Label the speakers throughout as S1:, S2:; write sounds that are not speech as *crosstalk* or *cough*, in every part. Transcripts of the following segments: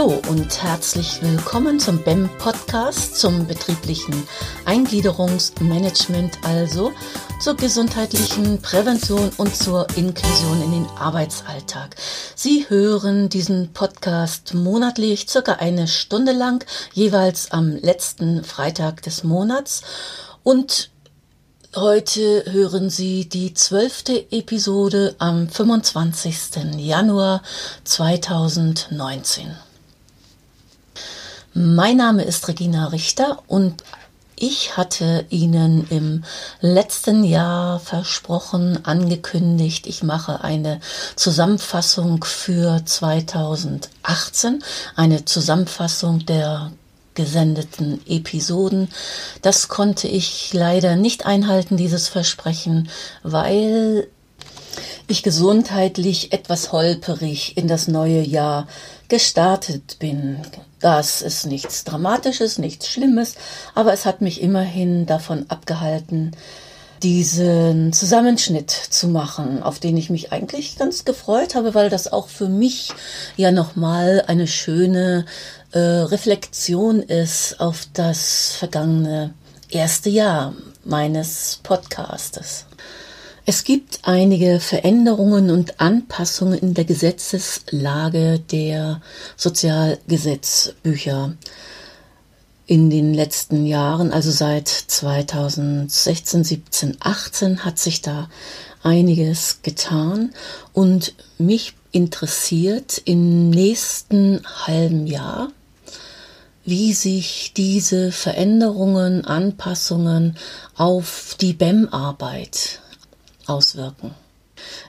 S1: Hallo und herzlich willkommen zum BEM Podcast zum betrieblichen Eingliederungsmanagement, also zur gesundheitlichen Prävention und zur Inklusion in den Arbeitsalltag. Sie hören diesen Podcast monatlich, circa eine Stunde lang, jeweils am letzten Freitag des Monats und Heute hören Sie die zwölfte Episode am 25. Januar 2019. Mein Name ist Regina Richter und ich hatte Ihnen im letzten Jahr versprochen, angekündigt, ich mache eine Zusammenfassung für 2018, eine Zusammenfassung der gesendeten Episoden. Das konnte ich leider nicht einhalten, dieses Versprechen, weil ich gesundheitlich etwas holperig in das neue Jahr gestartet bin. Das ist nichts Dramatisches, nichts Schlimmes, aber es hat mich immerhin davon abgehalten, diesen Zusammenschnitt zu machen, auf den ich mich eigentlich ganz gefreut habe, weil das auch für mich ja nochmal eine schöne äh, Reflexion ist auf das vergangene erste Jahr meines Podcastes. Es gibt einige Veränderungen und Anpassungen in der Gesetzeslage der Sozialgesetzbücher in den letzten Jahren, also seit 2016, 17, 18 hat sich da einiges getan. Und mich interessiert im nächsten halben Jahr, wie sich diese Veränderungen, Anpassungen auf die BEM-Arbeit auswirken.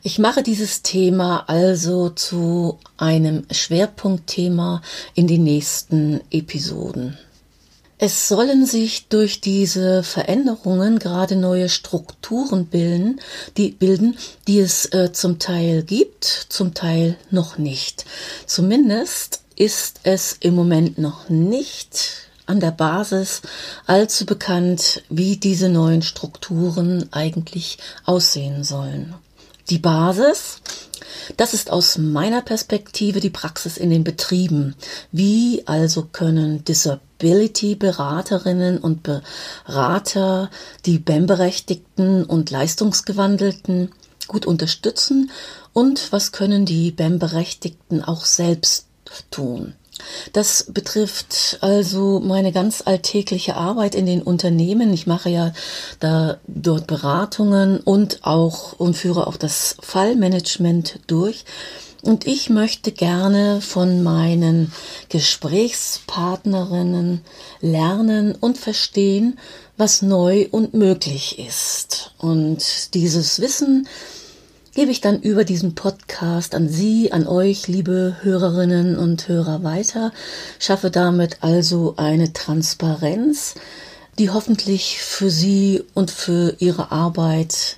S1: Ich mache dieses Thema also zu einem Schwerpunktthema in den nächsten Episoden. Es sollen sich durch diese Veränderungen gerade neue Strukturen bilden, die bilden, die es äh, zum Teil gibt, zum Teil noch nicht. Zumindest ist es im Moment noch nicht an der Basis allzu bekannt, wie diese neuen Strukturen eigentlich aussehen sollen. Die Basis, das ist aus meiner Perspektive die Praxis in den Betrieben. Wie also können Disability-Beraterinnen und Berater die BEM-Berechtigten und Leistungsgewandelten gut unterstützen und was können die BEM-Berechtigten auch selbst tun? Das betrifft also meine ganz alltägliche Arbeit in den Unternehmen. Ich mache ja da dort Beratungen und auch und führe auch das Fallmanagement durch. Und ich möchte gerne von meinen Gesprächspartnerinnen lernen und verstehen, was neu und möglich ist. Und dieses Wissen gebe ich dann über diesen Podcast an Sie, an euch, liebe Hörerinnen und Hörer weiter, schaffe damit also eine Transparenz, die hoffentlich für Sie und für Ihre Arbeit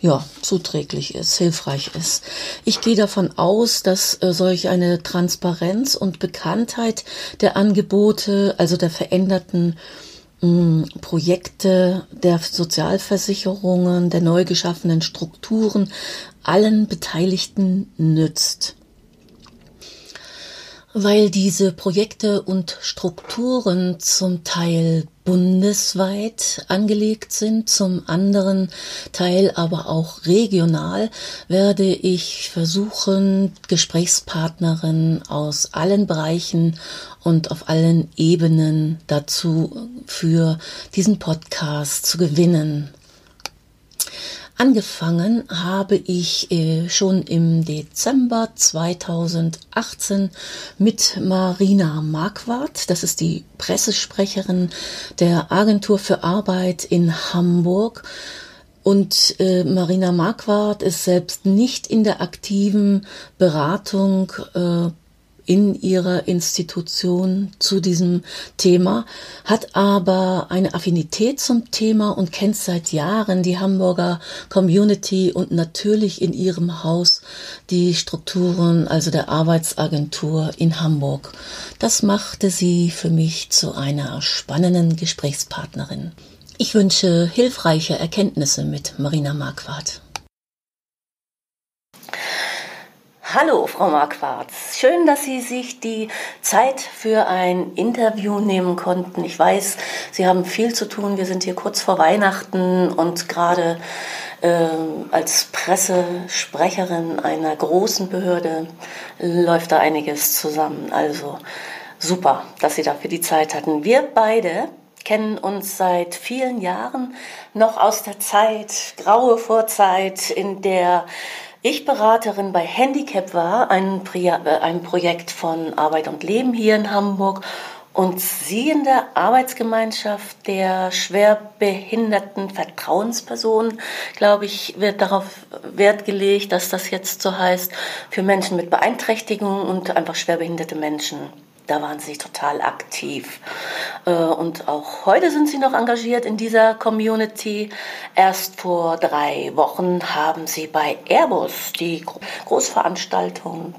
S1: ja, zuträglich ist, hilfreich ist. Ich gehe davon aus, dass äh, solch eine Transparenz und Bekanntheit der Angebote, also der veränderten Projekte der Sozialversicherungen, der neu geschaffenen Strukturen allen Beteiligten nützt. Weil diese Projekte und Strukturen zum Teil bundesweit angelegt sind, zum anderen Teil aber auch regional, werde ich versuchen, Gesprächspartnerinnen aus allen Bereichen und auf allen Ebenen dazu für diesen Podcast zu gewinnen. Angefangen habe ich äh, schon im Dezember 2018 mit Marina Marquardt. Das ist die Pressesprecherin der Agentur für Arbeit in Hamburg. Und äh, Marina Marquardt ist selbst nicht in der aktiven Beratung äh, in ihrer Institution zu diesem Thema, hat aber eine Affinität zum Thema und kennt seit Jahren die Hamburger Community und natürlich in ihrem Haus die Strukturen, also der Arbeitsagentur in Hamburg. Das machte sie für mich zu einer spannenden Gesprächspartnerin. Ich wünsche hilfreiche Erkenntnisse mit Marina Marquardt. Hallo, Frau Marquardt. Schön, dass Sie sich die Zeit für ein Interview nehmen konnten. Ich weiß, Sie haben viel zu tun. Wir sind hier kurz vor Weihnachten und gerade äh, als Pressesprecherin einer großen Behörde läuft da einiges zusammen. Also super, dass Sie dafür die Zeit hatten. Wir beide kennen uns seit vielen Jahren noch aus der Zeit, graue Vorzeit, in der ich Beraterin bei Handicap war, ein, äh, ein Projekt von Arbeit und Leben hier in Hamburg und sie in der Arbeitsgemeinschaft der schwerbehinderten Vertrauenspersonen, glaube ich, wird darauf Wert gelegt, dass das jetzt so heißt, für Menschen mit Beeinträchtigungen und einfach schwerbehinderte Menschen. Da waren sie total aktiv. Äh, und auch heute sind sie noch engagiert in dieser Community. Erst vor drei Wochen haben sie bei Airbus die Großveranstaltung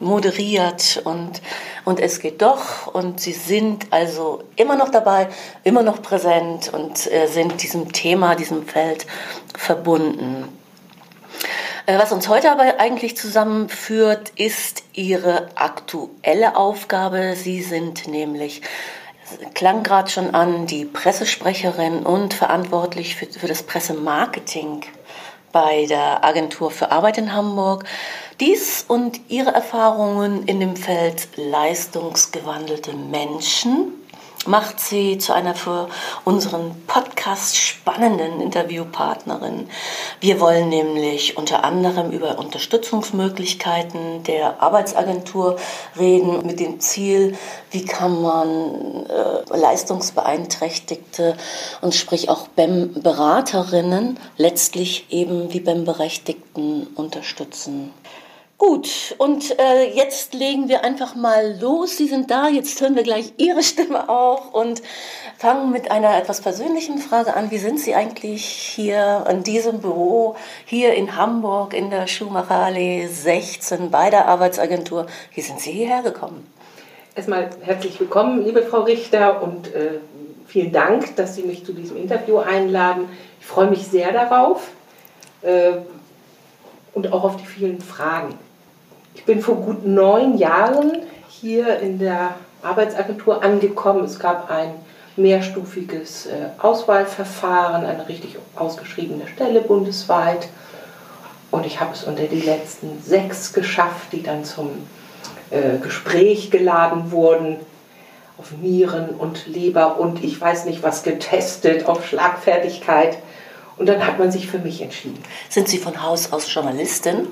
S1: moderiert und, und es geht doch und sie sind also immer noch dabei, immer noch präsent und äh, sind diesem Thema, diesem Feld verbunden. Äh, was uns heute aber eigentlich zusammenführt, ist Ihre aktuelle Aufgabe. Sie sind nämlich klang gerade schon an, die Pressesprecherin und verantwortlich für, für das Pressemarketing bei der Agentur für Arbeit in Hamburg. Dies und ihre Erfahrungen in dem Feld leistungsgewandelte Menschen macht sie zu einer für unseren Podcast spannenden Interviewpartnerin. Wir wollen nämlich unter anderem über Unterstützungsmöglichkeiten der Arbeitsagentur reden mit dem Ziel, wie kann man äh, Leistungsbeeinträchtigte und sprich auch BEM-Beraterinnen letztlich eben wie BEM-Berechtigten unterstützen. Gut, und äh, jetzt legen wir einfach mal los. Sie sind da, jetzt hören wir gleich Ihre Stimme auch und fangen mit einer etwas persönlichen Frage an. Wie sind Sie eigentlich hier in diesem Büro, hier in Hamburg in der Schumacherallee 16 bei der Arbeitsagentur? Wie sind Sie hierher gekommen?
S2: Erstmal herzlich willkommen, liebe Frau Richter, und äh, vielen Dank, dass Sie mich zu diesem Interview einladen. Ich freue mich sehr darauf äh, und auch auf die vielen Fragen. Ich bin vor gut neun Jahren hier in der Arbeitsagentur angekommen. Es gab ein mehrstufiges äh, Auswahlverfahren, eine richtig ausgeschriebene Stelle bundesweit. Und ich habe es unter die letzten sechs geschafft, die dann zum äh, Gespräch geladen wurden auf Nieren und Leber und ich weiß nicht was getestet, auf Schlagfertigkeit. Und dann hat man sich für mich entschieden.
S1: Sind Sie von Haus aus Journalistin?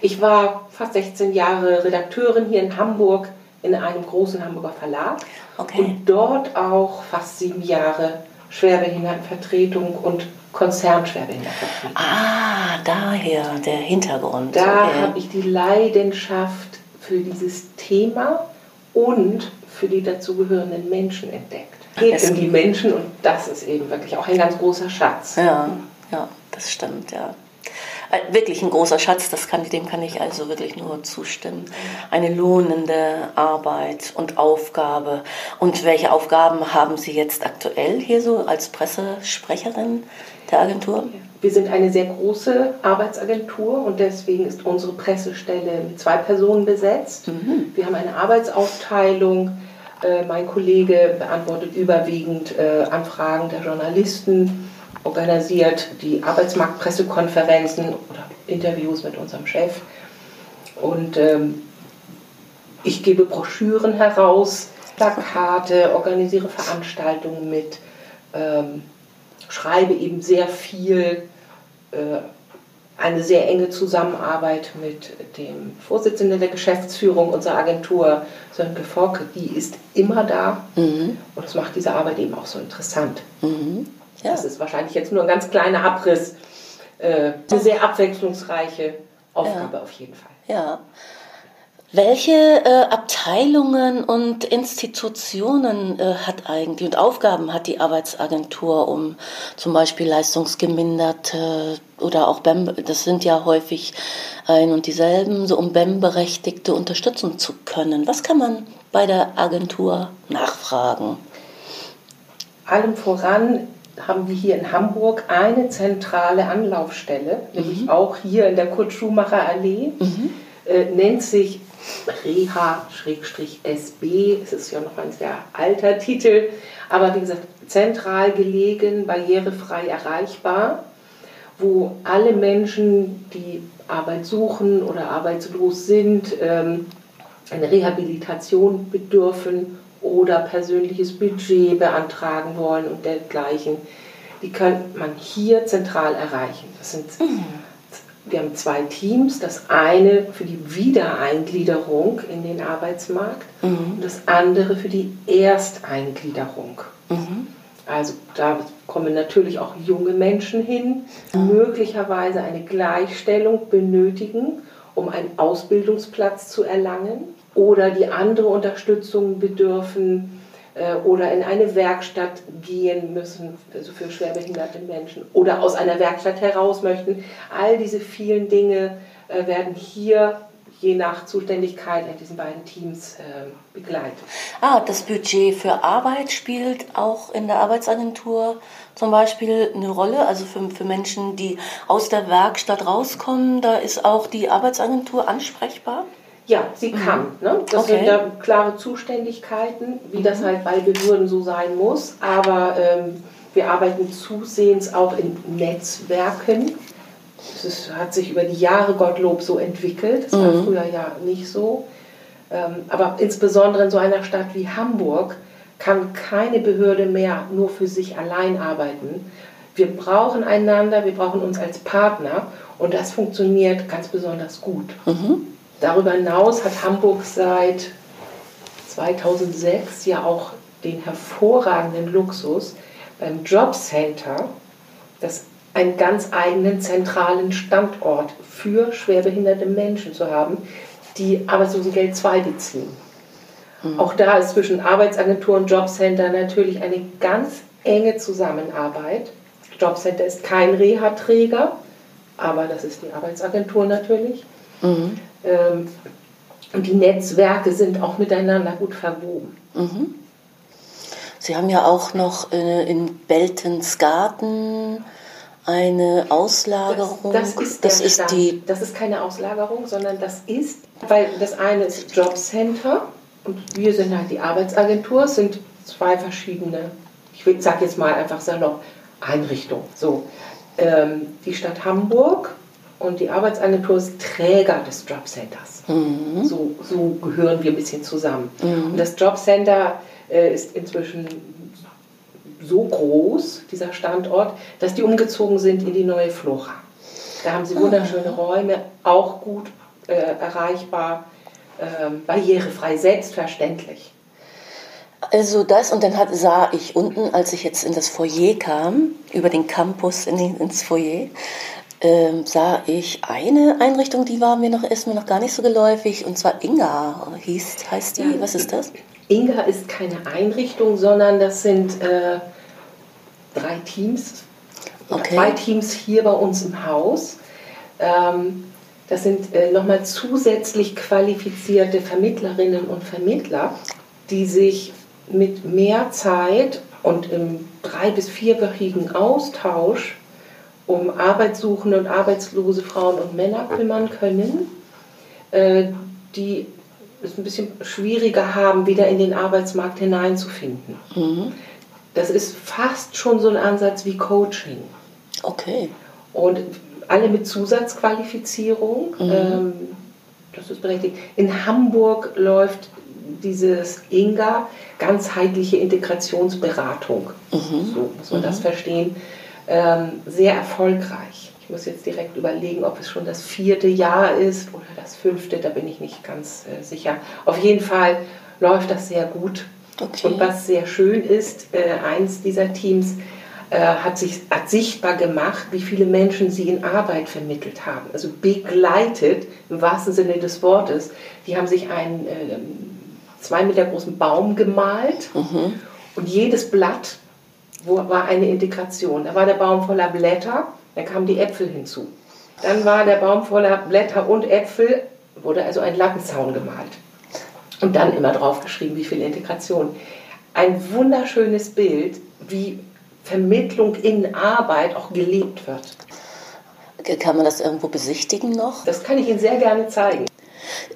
S2: Ich war fast 16 Jahre Redakteurin hier in Hamburg in einem großen Hamburger Verlag okay. und dort auch fast sieben Jahre Schwerbehindertenvertretung und Konzernschwerbehindertenvertretung.
S1: Ah, daher der Hintergrund.
S2: Da okay. habe ich die Leidenschaft für dieses Thema und für die dazugehörenden Menschen entdeckt. Es geht um die Menschen und das ist eben wirklich auch ein ganz großer Schatz.
S1: Ja, ja, das stimmt, ja. Äh, wirklich ein großer Schatz, das kann, dem kann ich also wirklich nur zustimmen. Eine lohnende Arbeit und Aufgabe. Und welche Aufgaben haben Sie jetzt aktuell hier so als Pressesprecherin der Agentur?
S2: Wir sind eine sehr große Arbeitsagentur und deswegen ist unsere Pressestelle mit zwei Personen besetzt. Mhm. Wir haben eine Arbeitsaufteilung. Äh, mein Kollege beantwortet überwiegend äh, Anfragen der Journalisten organisiert die Arbeitsmarktpressekonferenzen oder Interviews mit unserem Chef. Und ähm, ich gebe Broschüren heraus, Plakate, organisiere Veranstaltungen mit, ähm, schreibe eben sehr viel, äh, eine sehr enge Zusammenarbeit mit dem Vorsitzenden der Geschäftsführung unserer Agentur, Sönke Forke, die ist immer da mhm. und das macht diese Arbeit eben auch so interessant. Mhm. Ja. Das ist wahrscheinlich jetzt nur ein ganz kleiner Abriss. Äh, eine sehr abwechslungsreiche Aufgabe
S1: ja.
S2: auf jeden Fall.
S1: Ja. Welche äh, Abteilungen und Institutionen äh, hat eigentlich und Aufgaben hat die Arbeitsagentur, um zum Beispiel leistungsgeminderte oder auch BEM, das sind ja häufig ein und dieselben, so um BEM-Berechtigte unterstützen zu können? Was kann man bei der Agentur nachfragen?
S2: Allem voran haben wir hier in Hamburg eine zentrale Anlaufstelle, mhm. nämlich auch hier in der Kurt-Schumacher-Allee. Mhm. äh, nennt sich Reha-SB. Es ist ja noch ein sehr alter Titel, aber wie gesagt, zentral gelegen, barrierefrei erreichbar, wo alle Menschen, die Arbeit suchen oder arbeitslos sind, ähm, eine Rehabilitation bedürfen oder persönliches Budget beantragen wollen und dergleichen, die kann man hier zentral erreichen. Das sind, mhm. Wir haben zwei Teams, das eine für die Wiedereingliederung in den Arbeitsmarkt mhm. und das andere für die Ersteingliederung. Mhm. Also da kommen natürlich auch junge Menschen hin, die möglicherweise eine Gleichstellung benötigen, um einen Ausbildungsplatz zu erlangen oder die andere Unterstützung bedürfen äh, oder in eine Werkstatt gehen müssen, also für schwerbehinderte Menschen oder aus einer Werkstatt heraus möchten. All diese vielen Dinge äh, werden hier je nach Zuständigkeit in diesen beiden Teams äh, begleitet.
S1: Ah, das Budget für Arbeit spielt auch in der Arbeitsagentur zum Beispiel eine Rolle, also für, für Menschen, die aus der Werkstatt rauskommen, da ist auch die Arbeitsagentur ansprechbar?
S2: Ja, sie mhm. kann. Ne? Das okay. sind da klare Zuständigkeiten, wie mhm. das halt bei Behörden so sein muss. Aber ähm, wir arbeiten zusehends auch in Netzwerken. Das hat sich über die Jahre Gottlob so entwickelt. Das war mhm. früher ja nicht so. Ähm, aber insbesondere in so einer Stadt wie Hamburg kann keine Behörde mehr nur für sich allein arbeiten. Wir brauchen einander, wir brauchen uns als Partner und das funktioniert ganz besonders gut. Mhm. Darüber hinaus hat Hamburg seit 2006 ja auch den hervorragenden Luxus beim Jobcenter, das einen ganz eigenen zentralen Standort für schwerbehinderte Menschen zu haben, die Arbeitslosengeld 2 beziehen. Mhm. Auch da ist zwischen Arbeitsagentur und Jobcenter natürlich eine ganz enge Zusammenarbeit. Jobcenter ist kein Reha-Träger, aber das ist die Arbeitsagentur natürlich. Mhm. Ähm, und die Netzwerke sind auch miteinander gut verwoben. Mhm.
S1: Sie haben ja auch noch äh, in Beltensgarten eine Auslagerung.
S2: Das, das ist, das ist die. Das ist keine Auslagerung, sondern das ist, weil das eine ist Jobcenter und wir sind halt die Arbeitsagentur. Es sind zwei verschiedene, ich sage jetzt mal einfach salopp, Einrichtungen. So, ähm, die Stadt Hamburg und die Arbeitsagentur ist Träger des Jobcenters. Mhm. So, so gehören wir ein bisschen zusammen. Mhm. Und das Jobcenter äh, ist inzwischen so groß, dieser Standort, dass die umgezogen sind in die neue Flora. Da haben sie wunderschöne ah. Räume, auch gut äh, erreichbar, äh, barrierefrei, selbstverständlich.
S1: Also das und dann hat, sah ich unten, als ich jetzt in das Foyer kam, über den Campus in den, ins Foyer, ähm, sah ich eine Einrichtung, die war mir noch erstmal noch gar nicht so geläufig, und zwar Inga hieß, heißt die. Was ist das?
S2: Inga ist keine Einrichtung, sondern das sind äh, drei Teams, okay. zwei Teams hier bei uns im Haus. Ähm, das sind äh, nochmal zusätzlich qualifizierte Vermittlerinnen und Vermittler, die sich mit mehr Zeit und im drei- bis vierwöchigen Austausch um Arbeitssuchende und arbeitslose Frauen und Männer kümmern können, äh, die es ein bisschen schwieriger haben, wieder in den Arbeitsmarkt hineinzufinden. Mhm. Das ist fast schon so ein Ansatz wie Coaching.
S1: Okay.
S2: Und alle mit Zusatzqualifizierung. Mhm. Ähm, das ist berechtigt. In Hamburg läuft dieses INGA, ganzheitliche Integrationsberatung. Mhm. So muss man mhm. das verstehen ähm, sehr erfolgreich. Ich muss jetzt direkt überlegen, ob es schon das vierte Jahr ist oder das fünfte, da bin ich nicht ganz äh, sicher. Auf jeden Fall läuft das sehr gut. Okay. Und was sehr schön ist, äh, eins dieser Teams äh, hat sich hat sichtbar gemacht, wie viele Menschen sie in Arbeit vermittelt haben. Also begleitet im wahrsten Sinne des Wortes. Die haben sich einen äh, zwei Meter großen Baum gemalt mhm. und jedes Blatt wo war eine Integration. Da war der Baum voller Blätter, dann kamen die Äpfel hinzu. Dann war der Baum voller Blätter und Äpfel, wurde also ein Lattenzaun gemalt. Und dann immer draufgeschrieben, wie viel Integration. Ein wunderschönes Bild, wie Vermittlung in Arbeit auch gelebt wird.
S1: Kann man das irgendwo besichtigen noch?
S2: Das kann ich Ihnen sehr gerne zeigen.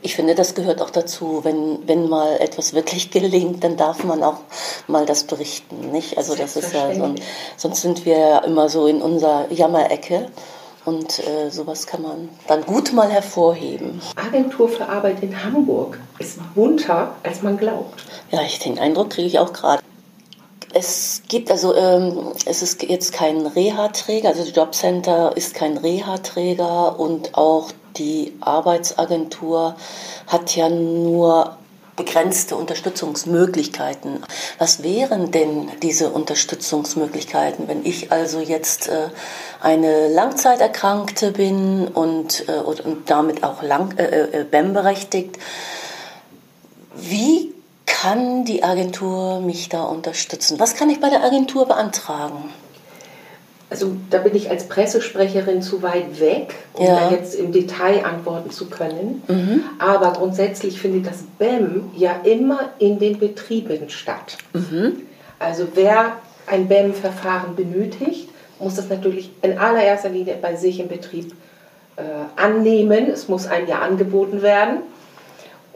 S1: Ich finde, das gehört auch dazu. Wenn, wenn mal etwas wirklich *laughs* gelingt, dann darf man auch mal das berichten, nicht? Also das ist ja so, sonst sind wir ja immer so in unserer Jammerecke. Und äh, sowas kann man dann gut mal hervorheben.
S2: Agentur für Arbeit in Hamburg ist bunter, als man glaubt.
S1: Ja, ich den Eindruck kriege ich auch gerade. Es gibt also, ähm, es ist jetzt kein Reha-Träger, also Jobcenter ist kein Reha-Träger und auch die Arbeitsagentur hat ja nur begrenzte Unterstützungsmöglichkeiten. Was wären denn diese Unterstützungsmöglichkeiten, wenn ich also jetzt äh, eine Langzeiterkrankte bin und, äh, und, damit auch lang, äh, äh BEM berechtigt? Wie kann die Agentur mich da unterstützen? Was kann ich bei der Agentur beantragen?
S2: Also da bin ich als Pressesprecherin zu weit weg, um ja. da jetzt im Detail antworten zu können. Mhm. Aber grundsätzlich findet das BEM ja immer in den Betrieben statt. Mhm. Also wer ein BEM-Verfahren benötigt, muss das natürlich in allererster Linie bei sich im Betrieb äh, annehmen. Es muss einem ja angeboten werden.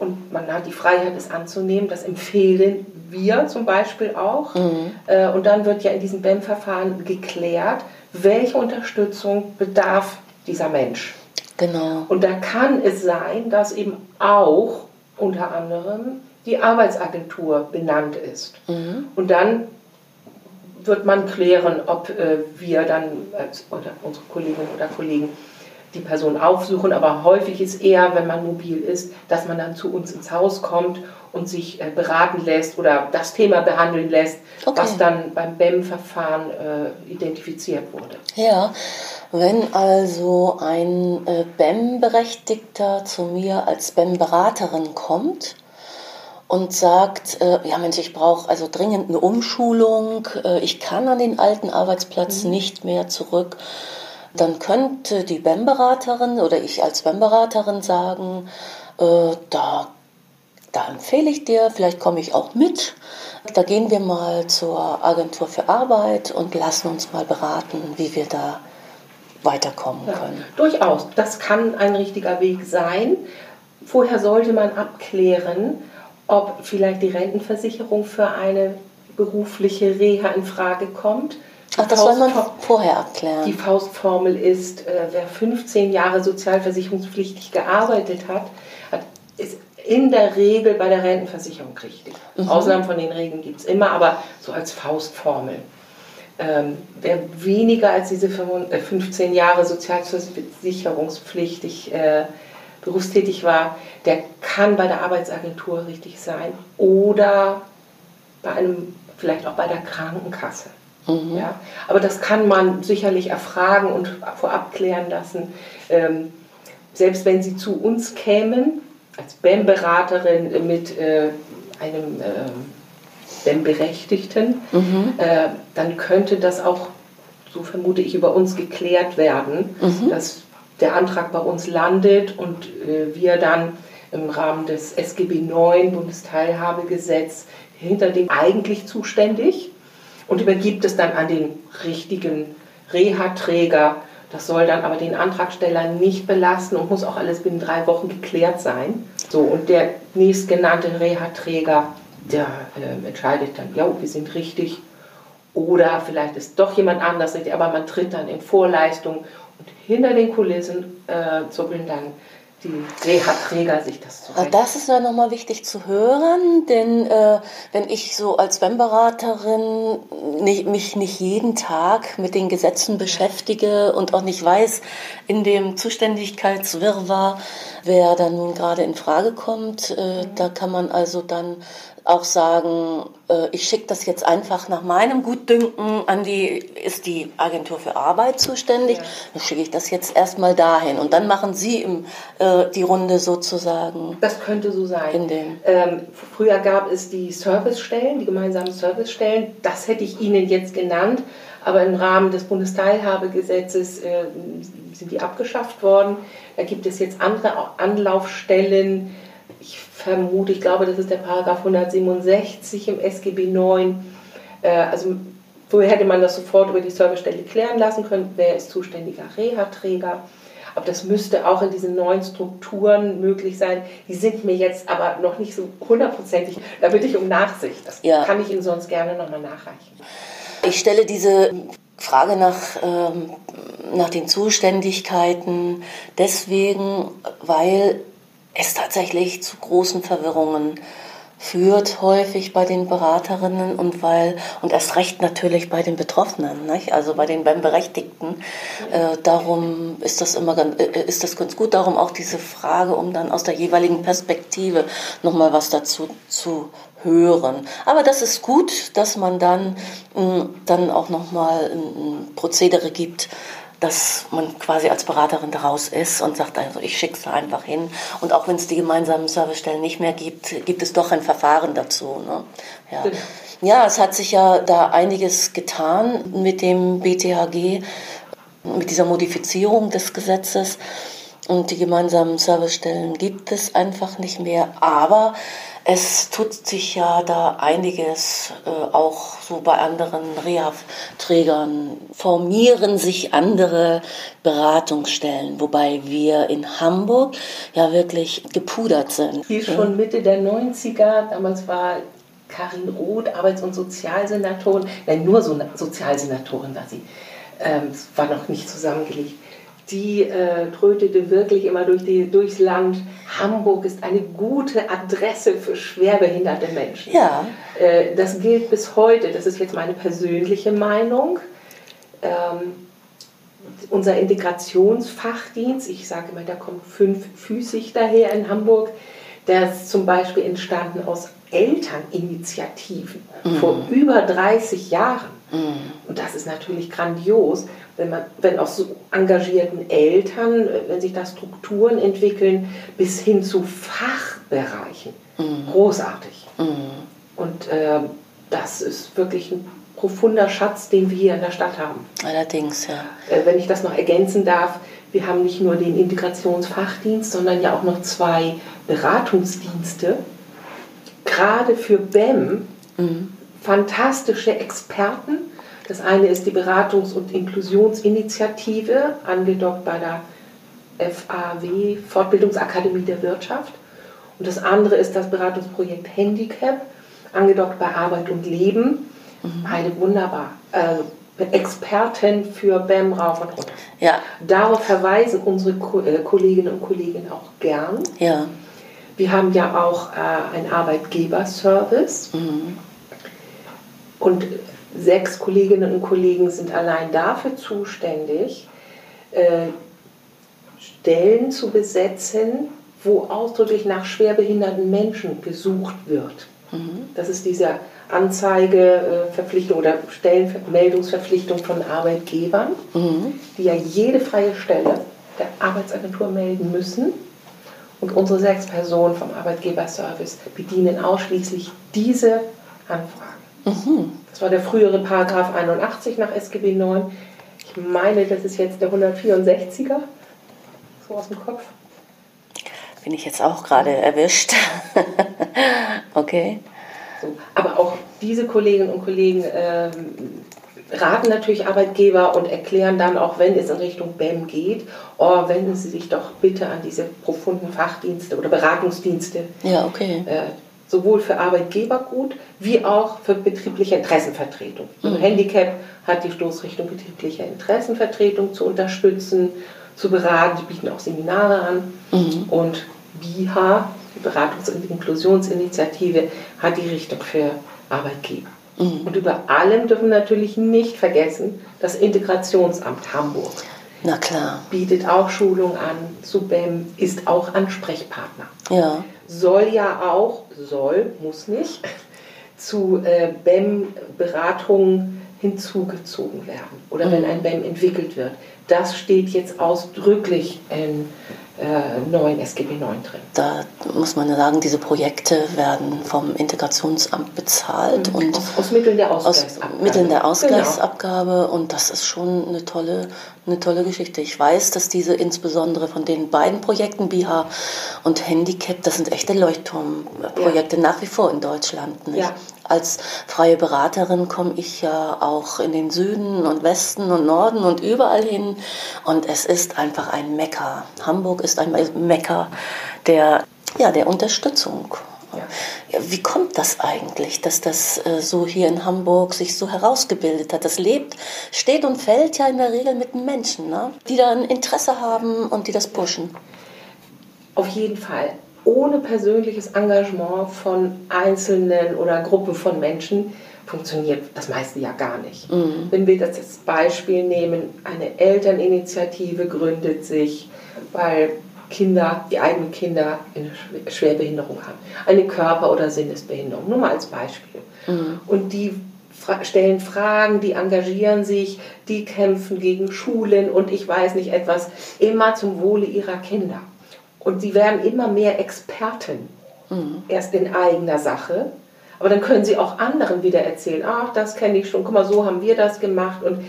S2: Und man hat die Freiheit, es anzunehmen. Das empfehlen wir zum Beispiel auch. Mhm. Äh, und dann wird ja in diesem BEM-Verfahren geklärt, welche Unterstützung bedarf dieser Mensch.
S1: Genau.
S2: Und da kann es sein, dass eben auch unter anderem die Arbeitsagentur benannt ist. Mhm. Und dann wird man klären, ob äh, wir dann als, oder unsere Kolleginnen oder Kollegen die Person aufsuchen, aber häufig ist eher, wenn man mobil ist, dass man dann zu uns ins Haus kommt und sich äh, beraten lässt oder das Thema behandeln lässt, okay. was dann beim BEM-Verfahren äh, identifiziert wurde.
S1: Ja, wenn also ein äh, BEM-Berechtigter zu mir als BEM-Beraterin kommt, und sagt, äh, ja Mensch, ich brauche also dringend eine Umschulung, äh, ich kann an den alten Arbeitsplatz mhm. nicht mehr zurück dann könnte die BEM-Beraterin oder ich als BEM-Beraterin sagen, äh, da, da empfehle ich dir, vielleicht komme ich auch mit. Da gehen wir mal zur Agentur für Arbeit und lassen uns mal beraten, wie wir da weiterkommen ja, können.
S2: Durchaus, das kann ein richtiger Weg sein. Vorher sollte man abklären, ob vielleicht die Rentenversicherung für eine berufliche Reha in Frage kommt.
S1: Ach, das soll man vorher abklären.
S2: Die Faustformel ist, äh, wer 15 Jahre sozialversicherungspflichtig gearbeitet hat, hat ist in der Regel bei der Rentenversicherung richtig. Mhm. Ausnahmen von den Regeln gibt es immer, aber so als Faustformel. Ähm, wer weniger als diese 15 äh, Jahre sozialversicherungspflichtig äh, berufstätig war, der kann bei der Arbeitsagentur richtig sein oder bei einem, vielleicht auch bei der Krankenkasse. Mhm. Ja? Aber das kann man sicherlich erfragen und vorab klären lassen. Ähm, selbst wenn Sie zu uns kämen, als BEM-Beraterin mit äh, einem äh, BEM-Berechtigten, mhm. äh, dann könnte das auch, so vermute ich, über uns geklärt werden, mhm. dass der Antrag bei uns landet und äh, wir dann im Rahmen des SGB IX Bundesteilhabegesetz hinter dem eigentlich zuständig und übergibt es dann an den richtigen Reha-Träger. Das soll dann aber den Antragsteller nicht belasten und muss auch alles binnen drei Wochen geklärt sein. So, und der nächstgenannte Reha-Träger, der äh, entscheidet dann, ja, wir sind richtig. Oder vielleicht ist doch jemand anders richtig, aber man tritt dann in Vorleistung und hinter den Kulissen äh, zuppeln dann die Reha-Träger sich das
S1: zurecht. Ah, das ist ja nochmal wichtig zu hören, denn äh, wenn ich so als WEM-Beraterin nicht, mich nicht jeden Tag mit den Gesetzen beschäftige und auch nicht weiß, in dem Zuständigkeitswirrwarr, wer da nun gerade in Frage kommt, äh, mhm. da kann man also dann auch sagen, äh, ich schicke das jetzt einfach nach meinem Gutdünken an die, ist die Agentur für Arbeit zuständig, ja. dann schicke ich das jetzt erstmal dahin und dann machen Sie im, äh, die Runde sozusagen.
S2: Das könnte so sein. Ähm, früher gab es die Servicestellen, die gemeinsamen Servicestellen, das hätte ich Ihnen jetzt genannt, aber im Rahmen des Bundesteilhabegesetzes äh, sind die abgeschafft worden. Da gibt es jetzt andere Anlaufstellen, vermute, ich glaube, das ist der Paragraph 167 im SGB 9. Äh, also vorher hätte man das sofort über die Servicestelle klären lassen können, wer ist zuständiger Reha-Träger. Aber das müsste auch in diesen neuen Strukturen möglich sein. Die sind mir jetzt aber noch nicht so hundertprozentig. Da bitte ich um Nachsicht. Das ja. kann ich Ihnen sonst gerne nochmal nachreichen.
S1: Ich stelle diese Frage nach, ähm, nach den Zuständigkeiten deswegen, weil es tatsächlich zu großen Verwirrungen führt häufig bei den Beraterinnen und weil und erst recht natürlich bei den Betroffenen, nicht? also bei den beim Berechtigten. Äh, darum ist das immer ganz, äh, ist das ganz gut. Darum auch diese Frage, um dann aus der jeweiligen Perspektive noch mal was dazu zu hören. Aber das ist gut, dass man dann mh, dann auch noch mal ein Prozedere gibt, dass man quasi als Beraterin daraus ist und sagt, also ich schicke es da einfach hin. Und auch wenn es die gemeinsamen Servicestellen nicht mehr gibt, gibt es doch ein Verfahren dazu. Ne? Ja. Ja, es hat sich ja da einiges getan mit dem BTHG, mit dieser Modifizierung des Gesetzes. Und die gemeinsamen Servicestellen gibt es einfach nicht mehr. Aber es tut sich ja da einiges, äh, auch so bei anderen Reha-Trägern. Formieren sich andere Beratungsstellen, wobei wir in Hamburg ja wirklich gepudert sind.
S2: Hier schon Mitte der 90er, damals war Karin Roth, Arbeits- und Sozialsenatorin, nein, nur so Sozialsenatorin war sie, ähm, war noch nicht zusammengelegt die äh, trötete wirklich immer durch die, durchs Land. Hamburg ist eine gute Adresse für schwerbehinderte Menschen.
S1: Ja.
S2: Äh, das gilt bis heute. Das ist jetzt meine persönliche Meinung. Ähm, unser Integrationsfachdienst, ich sage immer, da kommt fünffüßig daher in Hamburg, der ist zum Beispiel entstanden aus Elterninitiativen mhm. vor über 30 Jahren. Mhm. Und das ist natürlich grandios wenn, man, wenn aus so engagierten Eltern, wenn sich da Strukturen entwickeln, bis hin zu Fachbereichen. Mhm. Großartig. Mhm. Und äh, das ist wirklich ein profunder Schatz, den wir hier in der Stadt haben.
S1: Allerdings, ja.
S2: Äh, wenn ich das noch ergänzen darf, wir haben nicht nur den Integrationsfachdienst, sondern ja auch noch zwei Beratungsdienste, gerade für BEM, mhm. fantastische Experten, das eine ist die Beratungs- und Inklusionsinitiative, angedockt bei der FAW, Fortbildungsakademie der Wirtschaft. Und das andere ist das Beratungsprojekt Handicap, angedockt bei Arbeit und Leben. Mhm. Beide wunderbar. Äh, Experten für BEM rauf und runter.
S1: Ja.
S2: Darauf verweisen unsere äh, Kolleginnen und Kollegen auch gern.
S1: Ja.
S2: Wir haben ja auch äh, einen Arbeitgeberservice. Mhm. Und Sechs Kolleginnen und Kollegen sind allein dafür zuständig, äh, Stellen zu besetzen, wo ausdrücklich nach schwerbehinderten Menschen gesucht wird. Mhm. Das ist diese Anzeigeverpflichtung oder Stellenmeldungsverpflichtung von Arbeitgebern, mhm. die ja jede freie Stelle der Arbeitsagentur melden müssen. Und unsere sechs Personen vom Arbeitgeberservice bedienen ausschließlich diese Anfragen. Mhm. Das war der frühere Paragraph 81 nach SGB 9. Ich meine, das ist jetzt der 164er. So aus dem Kopf.
S1: Bin ich jetzt auch gerade erwischt. *laughs* okay.
S2: So, aber auch diese Kolleginnen und Kollegen äh, raten natürlich Arbeitgeber und erklären dann auch, wenn es in Richtung BEM geht, oh, wenden Sie sich doch bitte an diese profunden Fachdienste oder Beratungsdienste.
S1: Ja, okay.
S2: Äh, sowohl für Arbeitgeber gut wie auch für betriebliche Interessenvertretung. Also mhm. Handicap hat die Stoßrichtung betriebliche Interessenvertretung zu unterstützen, zu beraten. Sie bieten auch Seminare an. Mhm. Und BIHA, die Beratungs- und Inklusionsinitiative, hat die Richtung für Arbeitgeber. Mhm. Und über allem dürfen wir natürlich nicht vergessen, das Integrationsamt Hamburg.
S1: Na klar.
S2: Bietet auch Schulung an zu BEM, ist auch Ansprechpartner.
S1: Ja
S2: soll ja auch, soll, muss nicht, *laughs* zu äh, BEM-Beratungen hinzugezogen werden oder mhm. wenn ein BEM entwickelt wird. Das steht jetzt ausdrücklich in neuen SGB 9 drin.
S1: Da muss man sagen, diese Projekte werden vom Integrationsamt bezahlt
S2: mhm.
S1: und
S2: aus, aus, Mitteln der Ausgleichsabgabe.
S1: Aus Mitteln der Ausgleichsabgabe genau. und das ist schon eine tolle, eine tolle Geschichte. Ich weiß, dass diese insbesondere von den beiden Projekten BIHA und Handicap, das sind echte Leuchtturmprojekte ja. nach wie vor in Deutschland. Nicht? Ja. Als freie Beraterin komme ich ja auch in den Süden und Westen und Norden und überall hin und es ist einfach ein Mecker. Hamburg ist ein Mecker der, ja, der Unterstützung. Ja. Wie kommt das eigentlich, dass das äh, so hier in Hamburg sich so herausgebildet hat? Das lebt, steht und fällt ja in der Regel mit Menschen, ne? die da ein Interesse haben und die das pushen.
S2: Auf jeden Fall. Ohne persönliches Engagement von Einzelnen oder Gruppen von Menschen funktioniert das meiste ja gar nicht. Mhm. Wenn wir das als Beispiel nehmen, eine Elterninitiative gründet sich, weil Kinder, die eigenen Kinder eine Schwerbehinderung haben, eine Körper- oder Sinnesbehinderung, nur mal als Beispiel. Mhm. Und die stellen Fragen, die engagieren sich, die kämpfen gegen Schulen und ich weiß nicht etwas, immer zum Wohle ihrer Kinder. Und sie werden immer mehr Experten, mhm. erst in eigener Sache, aber dann können sie auch anderen wieder erzählen, ach, das kenne ich schon, guck mal, so haben wir das gemacht und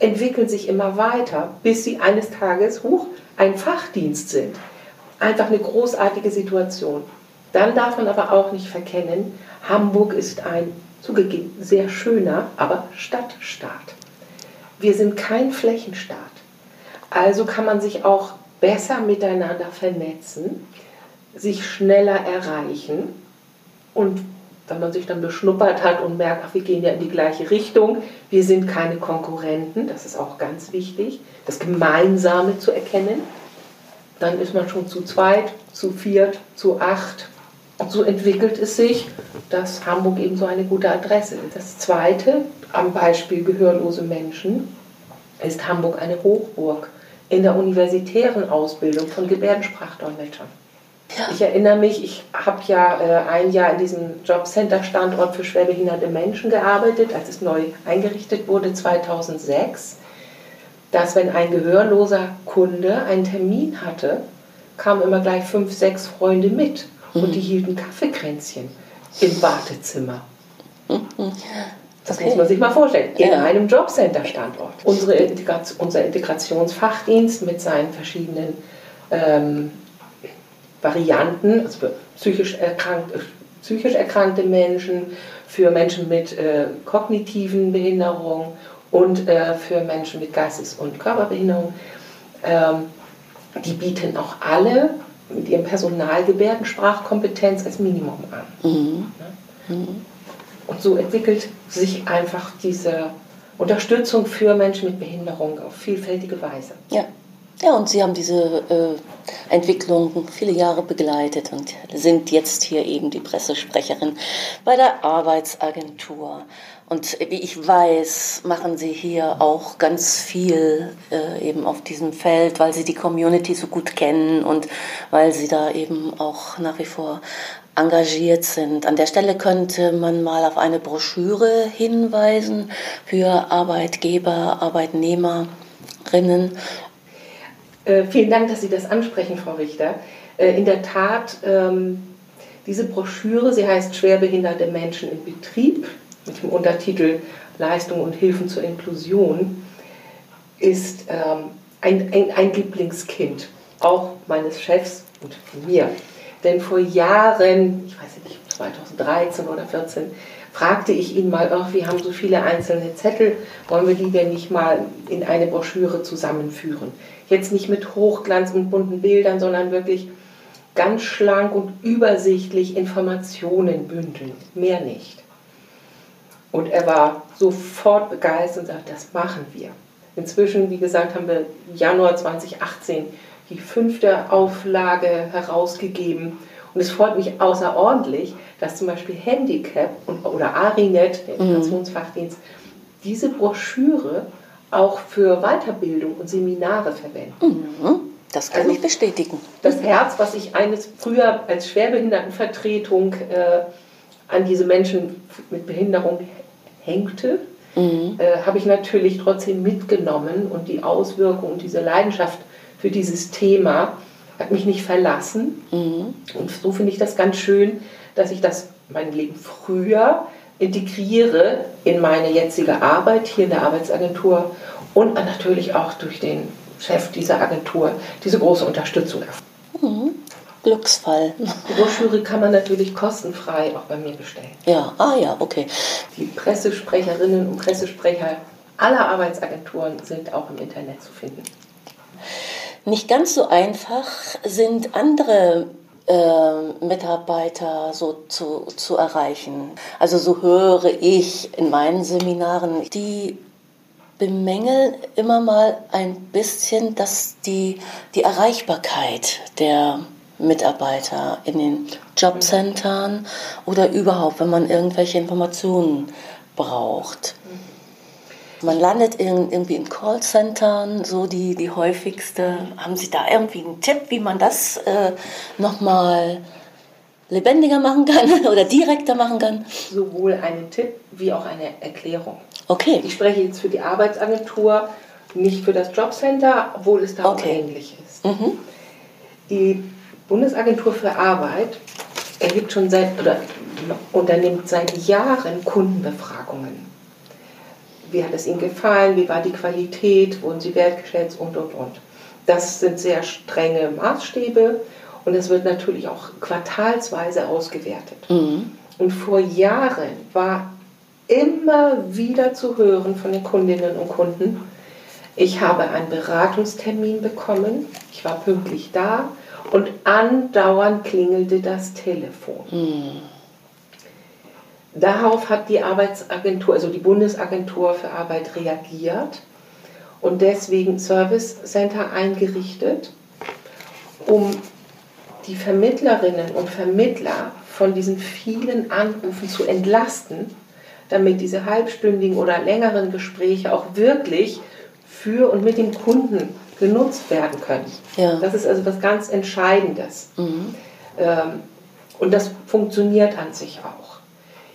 S2: entwickeln sich immer weiter, bis sie eines Tages, huch, ein Fachdienst sind. Einfach eine großartige Situation. Dann darf man aber auch nicht verkennen, Hamburg ist ein zugegeben sehr schöner, aber Stadtstaat. Wir sind kein Flächenstaat. Also kann man sich auch besser miteinander vernetzen, sich schneller erreichen und wenn man sich dann beschnuppert hat und merkt, ach, wir gehen ja in die gleiche Richtung, wir sind keine Konkurrenten, das ist auch ganz wichtig, das Gemeinsame zu erkennen, dann ist man schon zu zweit, zu viert, zu acht. Und so entwickelt es sich, dass Hamburg eben so eine gute Adresse ist. Das Zweite, am Beispiel gehörlose Menschen, ist Hamburg eine Hochburg in der universitären Ausbildung von Gebärdensprachdolmetschern. Ja. Ich erinnere mich, ich habe ja äh, ein Jahr in diesem Jobcenter-Standort für schwerbehinderte Menschen gearbeitet, als es neu eingerichtet wurde 2006, dass wenn ein gehörloser Kunde einen Termin hatte, kamen immer gleich fünf, sechs Freunde mit mhm. und die hielten Kaffeekränzchen im Wartezimmer. Mhm. Das okay. muss man sich mal vorstellen. In ja. einem Jobcenter-Standort. Unsere Integration, unser Integrationsfachdienst mit seinen verschiedenen ähm, Varianten, also für psychisch, erkrankt, psychisch erkrankte Menschen, für Menschen mit äh, kognitiven Behinderungen und äh, für Menschen mit Geistes- und Körperbehinderung. Ähm, die bieten auch alle mit ihrem Personal Gebärdensprachkompetenz als Minimum an. Mhm. Mhm. Und so entwickelt sich einfach diese Unterstützung für Menschen mit Behinderung auf vielfältige Weise.
S1: Ja. Ja, und Sie haben diese äh, Entwicklung viele Jahre begleitet und sind jetzt hier eben die Pressesprecherin bei der Arbeitsagentur. Und wie ich weiß, machen Sie hier auch ganz viel äh, eben auf diesem Feld, weil Sie die Community so gut kennen und weil Sie da eben auch nach wie vor engagiert sind. An der Stelle könnte man mal auf eine Broschüre hinweisen für Arbeitgeber, Arbeitnehmerinnen
S2: äh, vielen Dank, dass Sie das ansprechen, Frau Richter. Äh, in der Tat, ähm, diese Broschüre, sie heißt Schwerbehinderte Menschen im Betrieb mit dem Untertitel Leistung und Hilfen zur Inklusion, ist ähm, ein, ein, ein Lieblingskind, auch meines Chefs und mir. Denn vor Jahren, ich weiß nicht, 2013 oder 2014, fragte ich ihn mal, ach, wir haben so viele einzelne Zettel, wollen wir die denn nicht mal in eine Broschüre zusammenführen? Jetzt nicht mit Hochglanz und bunten Bildern, sondern wirklich ganz schlank und übersichtlich Informationen bündeln, mehr nicht. Und er war sofort begeistert und sagte, das machen wir. Inzwischen, wie gesagt, haben wir Januar 2018 die fünfte Auflage herausgegeben und es freut mich außerordentlich, dass zum Beispiel Handicap und, oder Arinet, der mhm. Integrationsfachdienst, diese Broschüre auch für Weiterbildung und Seminare verwenden.
S1: Mhm. Das kann also ich bestätigen.
S2: Das Herz, was ich eines früher als Schwerbehindertenvertretung äh, an diese Menschen mit Behinderung hängte, mhm. äh, habe ich natürlich trotzdem mitgenommen und die Auswirkungen und diese Leidenschaft für dieses Thema hat mich nicht verlassen. Mhm. Und so finde ich das ganz schön, dass ich das mein Leben früher integriere in meine jetzige Arbeit hier in der Arbeitsagentur und natürlich auch durch den Chef dieser Agentur diese große Unterstützung
S1: Mhm. Glücksfall.
S2: Die Broschüre kann man natürlich kostenfrei auch bei mir bestellen.
S1: Ja, ah ja, okay.
S2: Die Pressesprecherinnen und Pressesprecher aller Arbeitsagenturen sind auch im Internet zu finden.
S1: Nicht ganz so einfach sind andere äh, Mitarbeiter so zu, zu erreichen. Also so höre ich in meinen Seminaren, die bemängeln immer mal ein bisschen, dass die, die Erreichbarkeit der Mitarbeiter in den Jobcentern oder überhaupt, wenn man irgendwelche Informationen braucht. Man landet in, irgendwie in Callcentern, so die, die häufigste. Haben Sie da irgendwie einen Tipp, wie man das äh, nochmal lebendiger machen kann *laughs* oder direkter machen kann?
S2: Sowohl einen Tipp wie auch eine Erklärung.
S1: Okay.
S2: Ich spreche jetzt für die Arbeitsagentur, nicht für das Jobcenter, obwohl es da okay. auch ähnlich ist. Mhm. Die Bundesagentur für Arbeit erhebt schon seit oder unternimmt seit Jahren Kundenbefragungen. Wie hat es Ihnen gefallen? Wie war die Qualität? Wurden Sie wertgeschätzt? Und, und, und. Das sind sehr strenge Maßstäbe und es wird natürlich auch quartalsweise ausgewertet. Mhm. Und vor Jahren war immer wieder zu hören von den Kundinnen und Kunden, ich habe einen Beratungstermin bekommen, ich war pünktlich da und andauernd klingelte das Telefon. Mhm. Darauf hat die Arbeitsagentur, also die Bundesagentur für Arbeit reagiert und deswegen Service Center eingerichtet, um die Vermittlerinnen und Vermittler von diesen vielen Anrufen zu entlasten, damit diese halbstündigen oder längeren Gespräche auch wirklich für und mit dem Kunden genutzt werden können. Ja. Das ist also was ganz Entscheidendes. Mhm. Ähm, und das funktioniert an sich auch.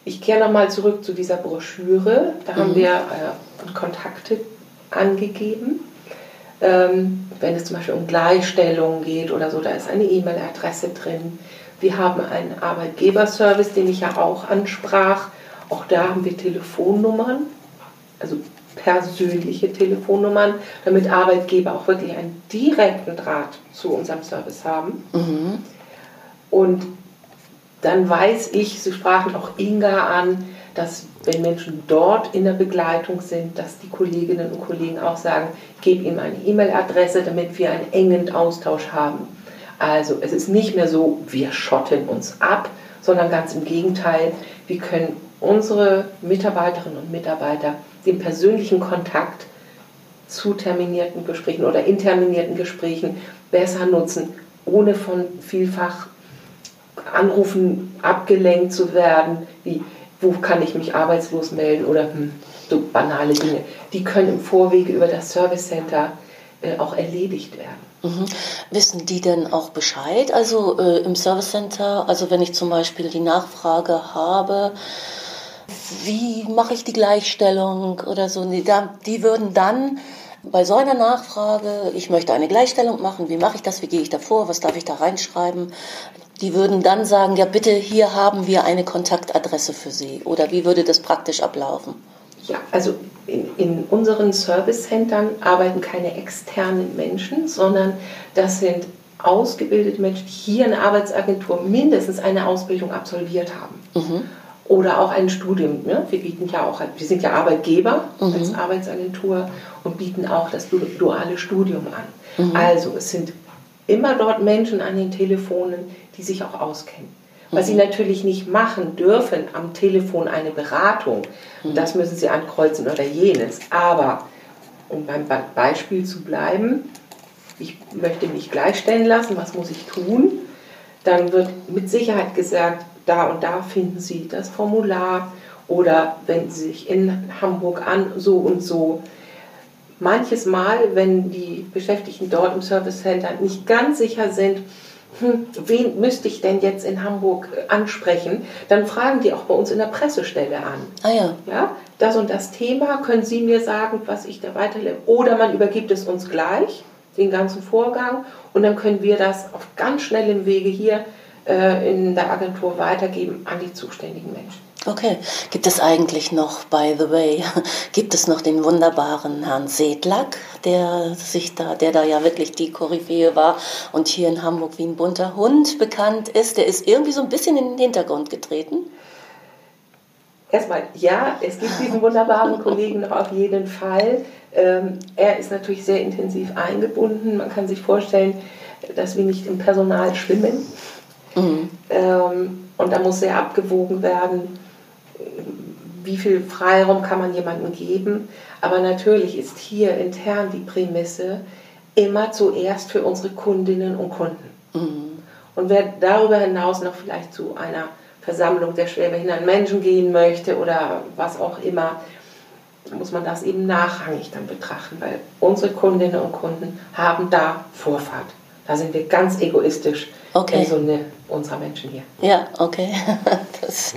S2: Ich kehre nochmal zurück zu dieser Broschüre. Da mhm. haben wir äh, Kontakte angegeben. Ähm, wenn es zum Beispiel um Gleichstellung geht oder so, da ist eine E-Mail-Adresse drin. Wir haben einen Arbeitgeberservice, den ich ja auch ansprach. Auch da haben wir Telefonnummern, also persönliche Telefonnummern, damit Arbeitgeber auch wirklich einen direkten Draht zu unserem Service haben. Mhm. Und dann weiß ich, Sie sprachen auch Inga an, dass wenn Menschen dort in der Begleitung sind, dass die Kolleginnen und Kollegen auch sagen, gebe ihm eine E-Mail-Adresse, damit wir einen engen Austausch haben. Also es ist nicht mehr so, wir schotten uns ab, sondern ganz im Gegenteil, wir können unsere Mitarbeiterinnen und Mitarbeiter den persönlichen Kontakt zu terminierten Gesprächen oder interminierten Gesprächen besser nutzen, ohne von vielfach Anrufen abgelenkt zu werden, wie wo kann ich mich arbeitslos melden oder hm, so banale Dinge. Die können im Vorwege über das Service Center äh, auch erledigt werden.
S1: Mhm. Wissen die denn auch Bescheid? Also äh, im Service Center, also wenn ich zum Beispiel die Nachfrage habe, wie mache ich die Gleichstellung oder so. Die, die würden dann bei so einer Nachfrage, ich möchte eine Gleichstellung machen, wie mache ich das, wie gehe ich da vor, was darf ich da reinschreiben, die würden dann sagen, ja bitte, hier haben wir eine Kontaktadresse für Sie. Oder wie würde das praktisch ablaufen?
S2: Ja, also in, in unseren Service-Centern arbeiten keine externen Menschen, sondern das sind ausgebildete Menschen, die hier in der Arbeitsagentur mindestens eine Ausbildung absolviert haben. Mhm oder auch ein Studium. Ne? Wir bieten ja auch, wir sind ja Arbeitgeber mhm. als Arbeitsagentur und bieten auch das duale Studium an. Mhm. Also es sind immer dort Menschen an den Telefonen, die sich auch auskennen. Was sie mhm. natürlich nicht machen dürfen, am Telefon eine Beratung, mhm. das müssen sie ankreuzen oder jenes. Aber, um beim Beispiel zu bleiben, ich möchte mich gleichstellen lassen, was muss ich tun? Dann wird mit Sicherheit gesagt, da und da finden Sie das Formular oder wenden Sie sich in Hamburg an, so und so. Manches Mal, wenn die Beschäftigten dort im Service Center nicht ganz sicher sind, hm, wen müsste ich denn jetzt in Hamburg äh, ansprechen, dann fragen die auch bei uns in der Pressestelle an.
S1: Ah ja.
S2: ja. Das und das Thema, können Sie mir sagen, was ich da weiterlebe? Oder man übergibt es uns gleich den ganzen Vorgang und dann können wir das auf ganz schnellem Wege hier äh, in der Agentur weitergeben an die zuständigen Menschen.
S1: Okay. Gibt es eigentlich noch, by the way, *laughs* gibt es noch den wunderbaren Herrn Sedlak, der sich da, der da ja wirklich die Koryphäe war und hier in Hamburg wie ein bunter Hund bekannt ist? Der ist irgendwie so ein bisschen in den Hintergrund getreten.
S2: Erstmal, ja, es gibt diesen wunderbaren Kollegen noch auf jeden Fall. Ähm, er ist natürlich sehr intensiv eingebunden. Man kann sich vorstellen, dass wir nicht im Personal schwimmen. Mhm. Ähm, und da muss sehr abgewogen werden, wie viel Freiraum kann man jemandem geben. Aber natürlich ist hier intern die Prämisse immer zuerst für unsere Kundinnen und Kunden. Mhm. Und wer darüber hinaus noch vielleicht zu einer Versammlung der schwerbehinderten Menschen gehen möchte oder was auch immer, muss man das eben nachrangig dann betrachten, weil unsere Kundinnen und Kunden haben da Vorfahrt. Da sind wir ganz egoistisch okay. im Sinne unserer Menschen hier.
S1: Ja, okay. *laughs* Das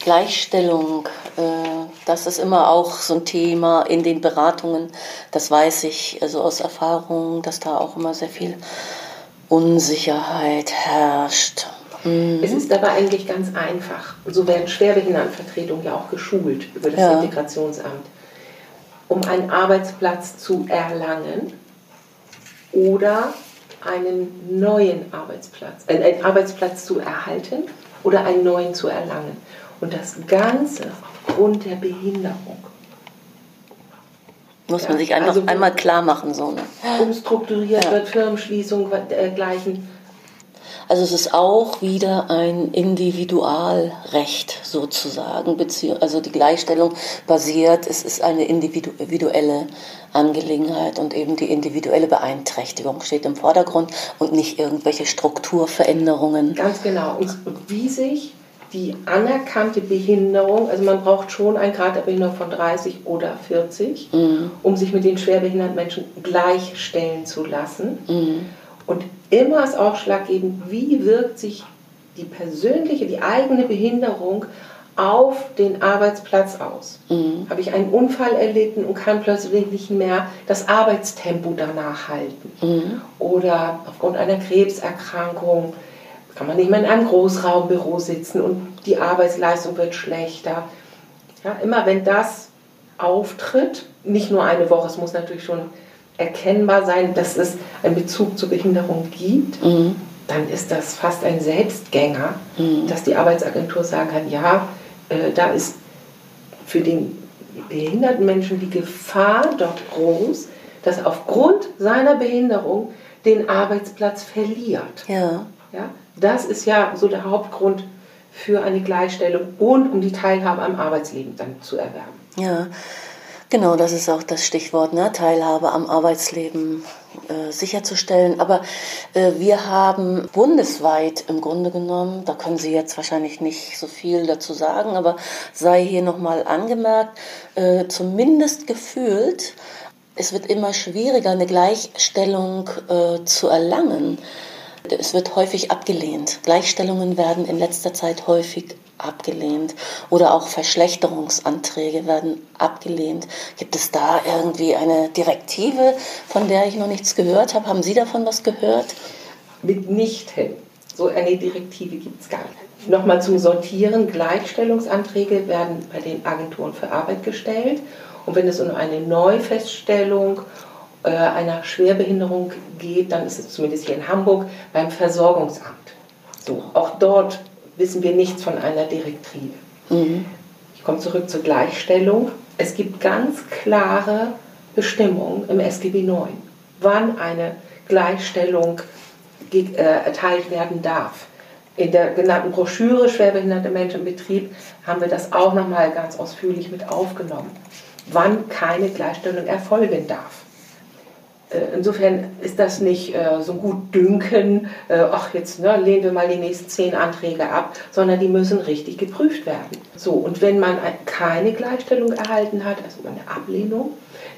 S1: Gleichstellung, äh, das ist immer auch so ein Thema in den Beratungen. Das weiß ich also aus Erfahrung, dass da auch immer sehr viel Unsicherheit herrscht.
S2: Mhm. Es ist aber eigentlich ganz einfach. So werden Schwerbehindertenvertretungen ja auch geschult über das ja. Integrationsamt. Um einen Arbeitsplatz zu erlangen oder einen neuen Arbeitsplatz, äh, einen Arbeitsplatz zu erhalten oder einen neuen zu erlangen. Und das Ganze aufgrund der Behinderung.
S1: Muss man sich einfach also, einmal klar machen, so. Ne?
S2: Umstrukturiert ja. wird, Firmenschließung, dergleichen. Äh,
S1: also es ist auch wieder ein Individualrecht sozusagen, also die Gleichstellung basiert, es ist eine individuelle Angelegenheit und eben die individuelle Beeinträchtigung steht im Vordergrund und nicht irgendwelche Strukturveränderungen.
S2: Ganz genau. Und wie sich die anerkannte Behinderung, also man braucht schon einen Grad der Behinderung von 30 oder 40, mhm. um sich mit den schwerbehinderten Menschen gleichstellen zu lassen. Mhm. Und immer ist ausschlaggebend, wie wirkt sich die persönliche, die eigene Behinderung auf den Arbeitsplatz aus. Mhm. Habe ich einen Unfall erlitten und kann plötzlich nicht mehr das Arbeitstempo danach halten. Mhm. Oder aufgrund einer Krebserkrankung kann man nicht mehr in einem Großraumbüro sitzen und die Arbeitsleistung wird schlechter. Ja, immer wenn das auftritt, nicht nur eine Woche, es muss natürlich schon erkennbar sein, dass es einen Bezug zur Behinderung gibt, mhm. dann ist das fast ein Selbstgänger, mhm. dass die Arbeitsagentur sagen kann, ja, äh, da ist für den behinderten Menschen die Gefahr dort groß, dass aufgrund seiner Behinderung den Arbeitsplatz verliert. Ja. Ja? Das ist ja so der Hauptgrund für eine Gleichstellung und um die Teilhabe am Arbeitsleben dann zu erwerben.
S1: Ja, genau, das ist auch das Stichwort, ne? Teilhabe am Arbeitsleben äh, sicherzustellen. Aber äh, wir haben bundesweit im Grunde genommen, da können Sie jetzt wahrscheinlich nicht so viel dazu sagen, aber sei hier nochmal angemerkt, äh, zumindest gefühlt, es wird immer schwieriger, eine Gleichstellung äh, zu erlangen. Es wird häufig abgelehnt. Gleichstellungen werden in letzter Zeit häufig abgelehnt oder auch Verschlechterungsanträge werden abgelehnt. Gibt es da irgendwie eine Direktive, von der ich noch nichts gehört habe? Haben Sie davon was gehört?
S2: Mitnichten. So eine Direktive gibt es gar nicht. Nochmal zum Sortieren. Gleichstellungsanträge werden bei den Agenturen für Arbeit gestellt. Und wenn es um eine Neufeststellung äh, einer Schwerbehinderung geht, dann ist es zumindest hier in Hamburg beim Versorgungsamt. So, auch dort wissen wir nichts von einer Direktive. Mhm. Ich komme zurück zur Gleichstellung. Es gibt ganz klare Bestimmungen im SGB IX, wann eine Gleichstellung äh, erteilt werden darf. In der genannten Broschüre Schwerbehinderte Menschen im Betrieb haben wir das auch nochmal ganz ausführlich mit aufgenommen, wann keine Gleichstellung erfolgen darf. Äh, insofern ist das nicht äh, so gut dünken, äh, ach jetzt ne, lehnen wir mal die nächsten zehn Anträge ab, sondern die müssen richtig geprüft werden. So, und wenn man keine Gleichstellung erhalten hat, also eine Ablehnung,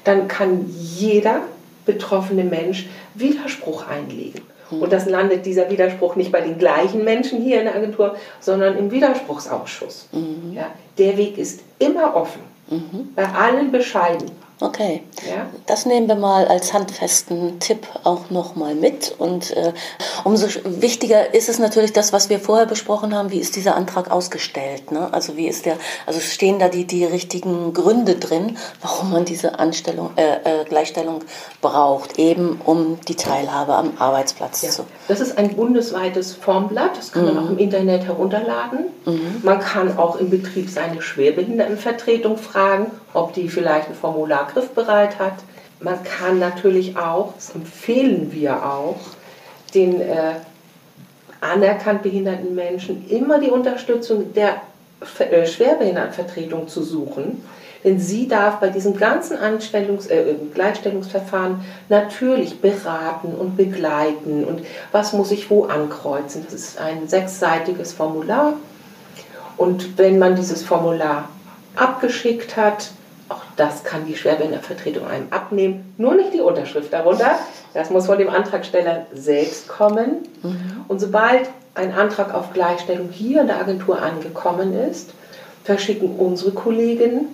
S2: dann kann jeder betroffene Mensch Widerspruch einlegen. Mhm. Und das landet dieser Widerspruch nicht bei den gleichen Menschen hier in der Agentur, sondern im Widerspruchsausschuss. Mhm. Ja, der Weg ist immer offen, mhm. bei allen Bescheiden.
S1: Okay, ja? das nehmen wir mal als handfesten Tipp auch nochmal mit. Und äh, umso wichtiger ist es natürlich das, was wir vorher besprochen haben, wie ist dieser Antrag ausgestellt? Ne? Also wie ist der, also stehen da die, die richtigen Gründe drin, warum man diese Anstellung, äh, äh, Gleichstellung braucht, eben um die Teilhabe am Arbeitsplatz
S2: ja.
S1: zu.
S2: Das ist ein bundesweites Formblatt, das kann mhm. man auch im Internet herunterladen. Mhm. Man kann auch im Betrieb seine Schwerbehindertenvertretung fragen, ob die vielleicht ein Formular griffbereit hat. Man kann natürlich auch, das empfehlen wir auch, den äh, anerkannt behinderten Menschen immer die Unterstützung der äh, Schwerbehindertenvertretung zu suchen. Denn sie darf bei diesem ganzen Anstellungs äh, Gleichstellungsverfahren natürlich beraten und begleiten und was muss ich wo ankreuzen. Das ist ein sechsseitiges Formular. Und wenn man dieses Formular abgeschickt hat, auch das kann die Schwerbehindertenvertretung einem abnehmen. Nur nicht die Unterschrift darunter. Das muss von dem Antragsteller selbst kommen. Mhm. Und sobald ein Antrag auf Gleichstellung hier in der Agentur angekommen ist, verschicken unsere Kollegen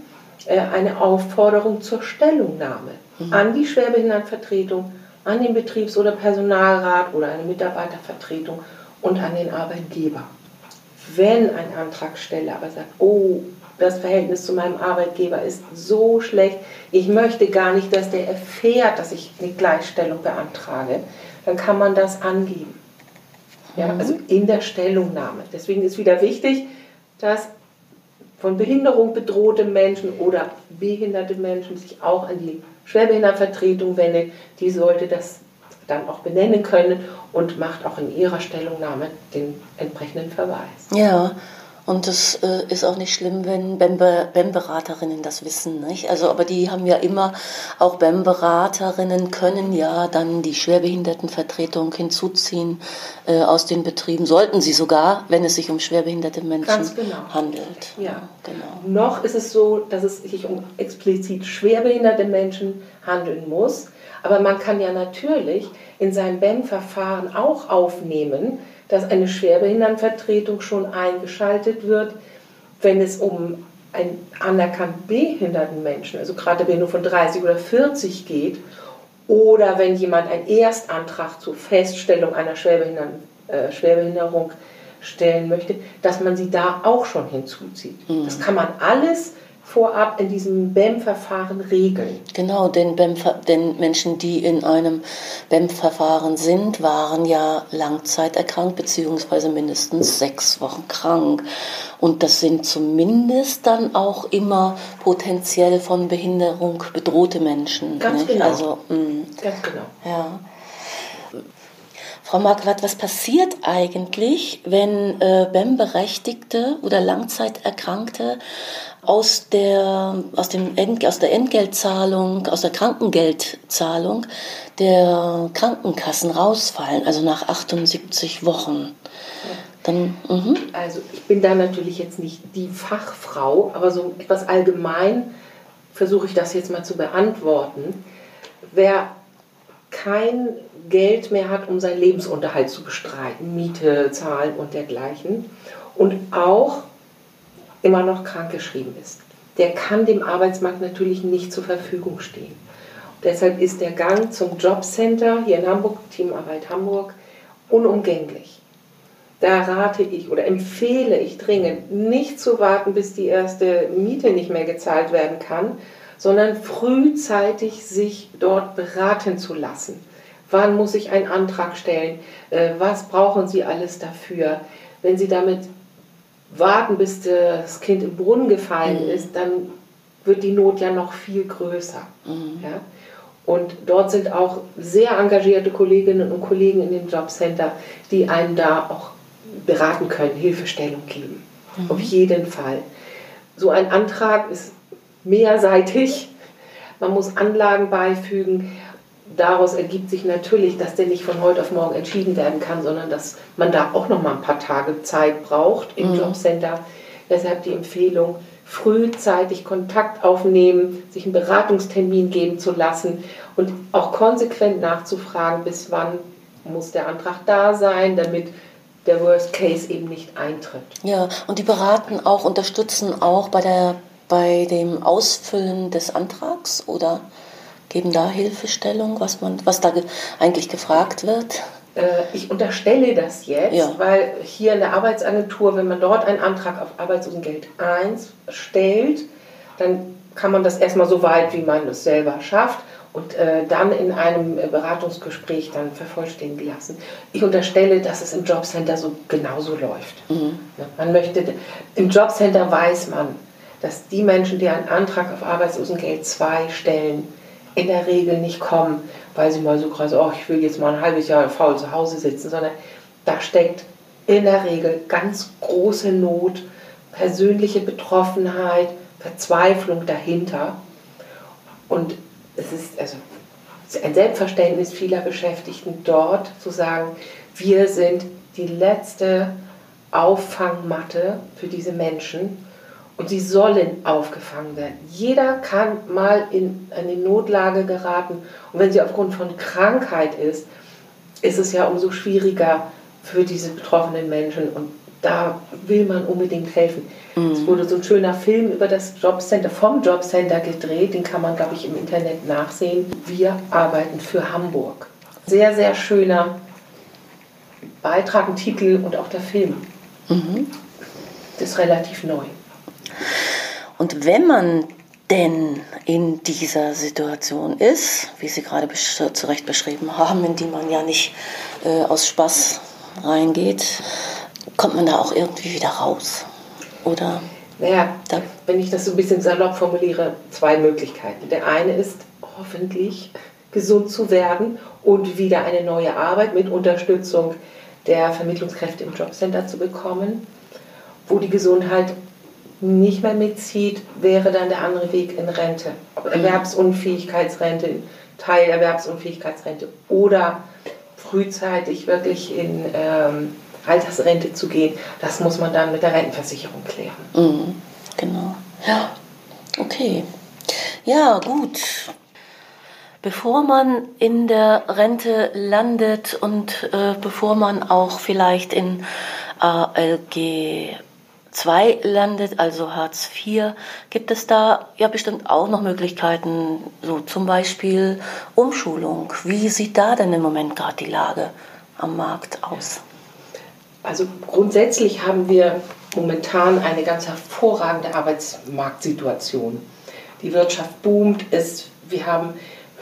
S2: äh, eine Aufforderung zur Stellungnahme mhm. an die Schwerbehindertenvertretung, an den Betriebs- oder Personalrat oder eine Mitarbeitervertretung und an den Arbeitgeber. Wenn ein Antragsteller aber sagt, oh, das Verhältnis zu meinem Arbeitgeber ist so schlecht, ich möchte gar nicht, dass der erfährt, dass ich eine Gleichstellung beantrage, dann kann man das angeben. Ja, mhm. also in der Stellungnahme. Deswegen ist wieder wichtig, dass von Behinderung bedrohte Menschen oder behinderte Menschen sich auch an die Schwerbehindertenvertretung wenden. Die sollte das dann auch benennen können und macht auch in ihrer Stellungnahme den entsprechenden Verweis.
S1: Ja, und das äh, ist auch nicht schlimm, wenn BEM-Beraterinnen das wissen. Nicht? Also, aber die haben ja immer, auch BEM-Beraterinnen können ja dann die Schwerbehindertenvertretung hinzuziehen äh, aus den Betrieben. Sollten sie sogar, wenn es sich um schwerbehinderte Menschen genau. handelt.
S2: Ja, genau. Noch ist es so, dass es sich um explizit schwerbehinderte Menschen handeln muss. Aber man kann ja natürlich in seinem BEM-Verfahren auch aufnehmen, dass eine Schwerbehindertenvertretung schon eingeschaltet wird, wenn es um einen anerkannt behinderten Menschen, also gerade wenn nur von 30 oder 40 geht, oder wenn jemand einen Erstantrag zur Feststellung einer äh, Schwerbehinderung stellen möchte, dass man sie da auch schon hinzuzieht. Mhm. Das kann man alles vorab in diesem BEM-Verfahren regeln.
S1: Genau, denn, BEM, denn Menschen, die in einem BEM-Verfahren sind, waren ja langzeiterkrankt beziehungsweise mindestens sechs Wochen krank. Und das sind zumindest dann auch immer potenziell von Behinderung bedrohte Menschen.
S2: Ganz nicht? genau.
S1: Also,
S2: mh, Ganz genau.
S1: Ja. Frau Marquardt, was passiert eigentlich, wenn äh, BEM-Berechtigte oder Langzeiterkrankte aus der, aus, dem Ent, aus der Entgeltzahlung, aus der Krankengeldzahlung der Krankenkassen rausfallen, also nach 78 Wochen.
S2: Dann, mhm. Also ich bin da natürlich jetzt nicht die Fachfrau, aber so etwas allgemein versuche ich das jetzt mal zu beantworten. Wer kein Geld mehr hat, um seinen Lebensunterhalt zu bestreiten, Miete, Zahlen und dergleichen, und auch immer noch krankgeschrieben ist. Der kann dem Arbeitsmarkt natürlich nicht zur Verfügung stehen. Und deshalb ist der Gang zum Jobcenter hier in Hamburg, Teamarbeit Hamburg, unumgänglich. Da rate ich oder empfehle ich dringend, nicht zu warten, bis die erste Miete nicht mehr gezahlt werden kann, sondern frühzeitig sich dort beraten zu lassen. Wann muss ich einen Antrag stellen? Äh, was brauchen Sie alles dafür? Wenn Sie damit warten, bis das Kind im Brunnen gefallen mhm. ist, dann wird die Not ja noch viel größer. Mhm. Ja? Und dort sind auch sehr engagierte Kolleginnen und Kollegen in dem Jobcenter, die einen da auch beraten können, Hilfestellung geben. Mhm. Auf jeden Fall. So ein Antrag ist mehrseitig. Man muss Anlagen beifügen daraus ergibt sich natürlich, dass der nicht von heute auf morgen entschieden werden kann, sondern dass man da auch noch mal ein paar Tage Zeit braucht im mhm. Jobcenter. Deshalb die Empfehlung, frühzeitig Kontakt aufnehmen, sich einen Beratungstermin geben zu lassen und auch konsequent nachzufragen, bis wann muss der Antrag da sein, damit der Worst Case eben nicht eintritt.
S1: Ja, und die beraten auch, unterstützen auch bei der bei dem Ausfüllen des Antrags oder geben da Hilfestellung, was, man, was da eigentlich gefragt wird?
S2: Äh, ich unterstelle das jetzt, ja. weil hier in der Arbeitsagentur, wenn man dort einen Antrag auf Arbeitslosengeld 1 stellt, dann kann man das erstmal so weit, wie man es selber schafft und äh, dann in einem Beratungsgespräch dann vervollständigen lassen. Ich unterstelle, dass es im Jobcenter so genauso läuft. Mhm. Man möchte, im Jobcenter weiß man, dass die Menschen, die einen Antrag auf Arbeitslosengeld 2 stellen, in der Regel nicht kommen, weil sie mal so gerade, oh, ich will jetzt mal ein halbes Jahr faul zu Hause sitzen, sondern da steckt in der Regel ganz große Not, persönliche Betroffenheit, Verzweiflung dahinter. Und es ist also ein Selbstverständnis vieler Beschäftigten dort zu sagen, wir sind die letzte Auffangmatte für diese Menschen und sie sollen aufgefangen werden. Jeder kann mal in eine Notlage geraten und wenn sie aufgrund von Krankheit ist, ist es ja umso schwieriger für diese betroffenen Menschen und da will man unbedingt helfen. Mhm. Es wurde so ein schöner Film über das Jobcenter, vom Jobcenter gedreht, den kann man, glaube ich, im Internet nachsehen. Wir arbeiten für Hamburg. Sehr, sehr schöner Beitrag, ein Titel und auch der Film. Mhm. Das ist relativ neu.
S1: Und wenn man denn in dieser Situation ist, wie Sie gerade zu Recht beschrieben haben, in die man ja nicht äh, aus Spaß reingeht, kommt man da auch irgendwie wieder raus? Oder?
S2: Naja, da, wenn ich das so ein bisschen salopp formuliere, zwei Möglichkeiten. Der eine ist hoffentlich gesund zu werden und wieder eine neue Arbeit mit Unterstützung der Vermittlungskräfte im Jobcenter zu bekommen. Wo die Gesundheit nicht mehr mitzieht, wäre dann der andere Weg in Rente. Erwerbsunfähigkeitsrente, Teilerwerbsunfähigkeitsrente oder frühzeitig wirklich in ähm, Altersrente zu gehen, das muss man dann mit der Rentenversicherung klären.
S1: Mhm, genau. Ja, okay. Ja, gut. Bevor man in der Rente landet und äh, bevor man auch vielleicht in ALG 2 landet, also Hartz IV, gibt es da ja bestimmt auch noch Möglichkeiten, so zum Beispiel Umschulung. Wie sieht da denn im Moment gerade die Lage am Markt aus?
S2: Also grundsätzlich haben wir momentan eine ganz hervorragende Arbeitsmarktsituation. Die Wirtschaft boomt, es, wir haben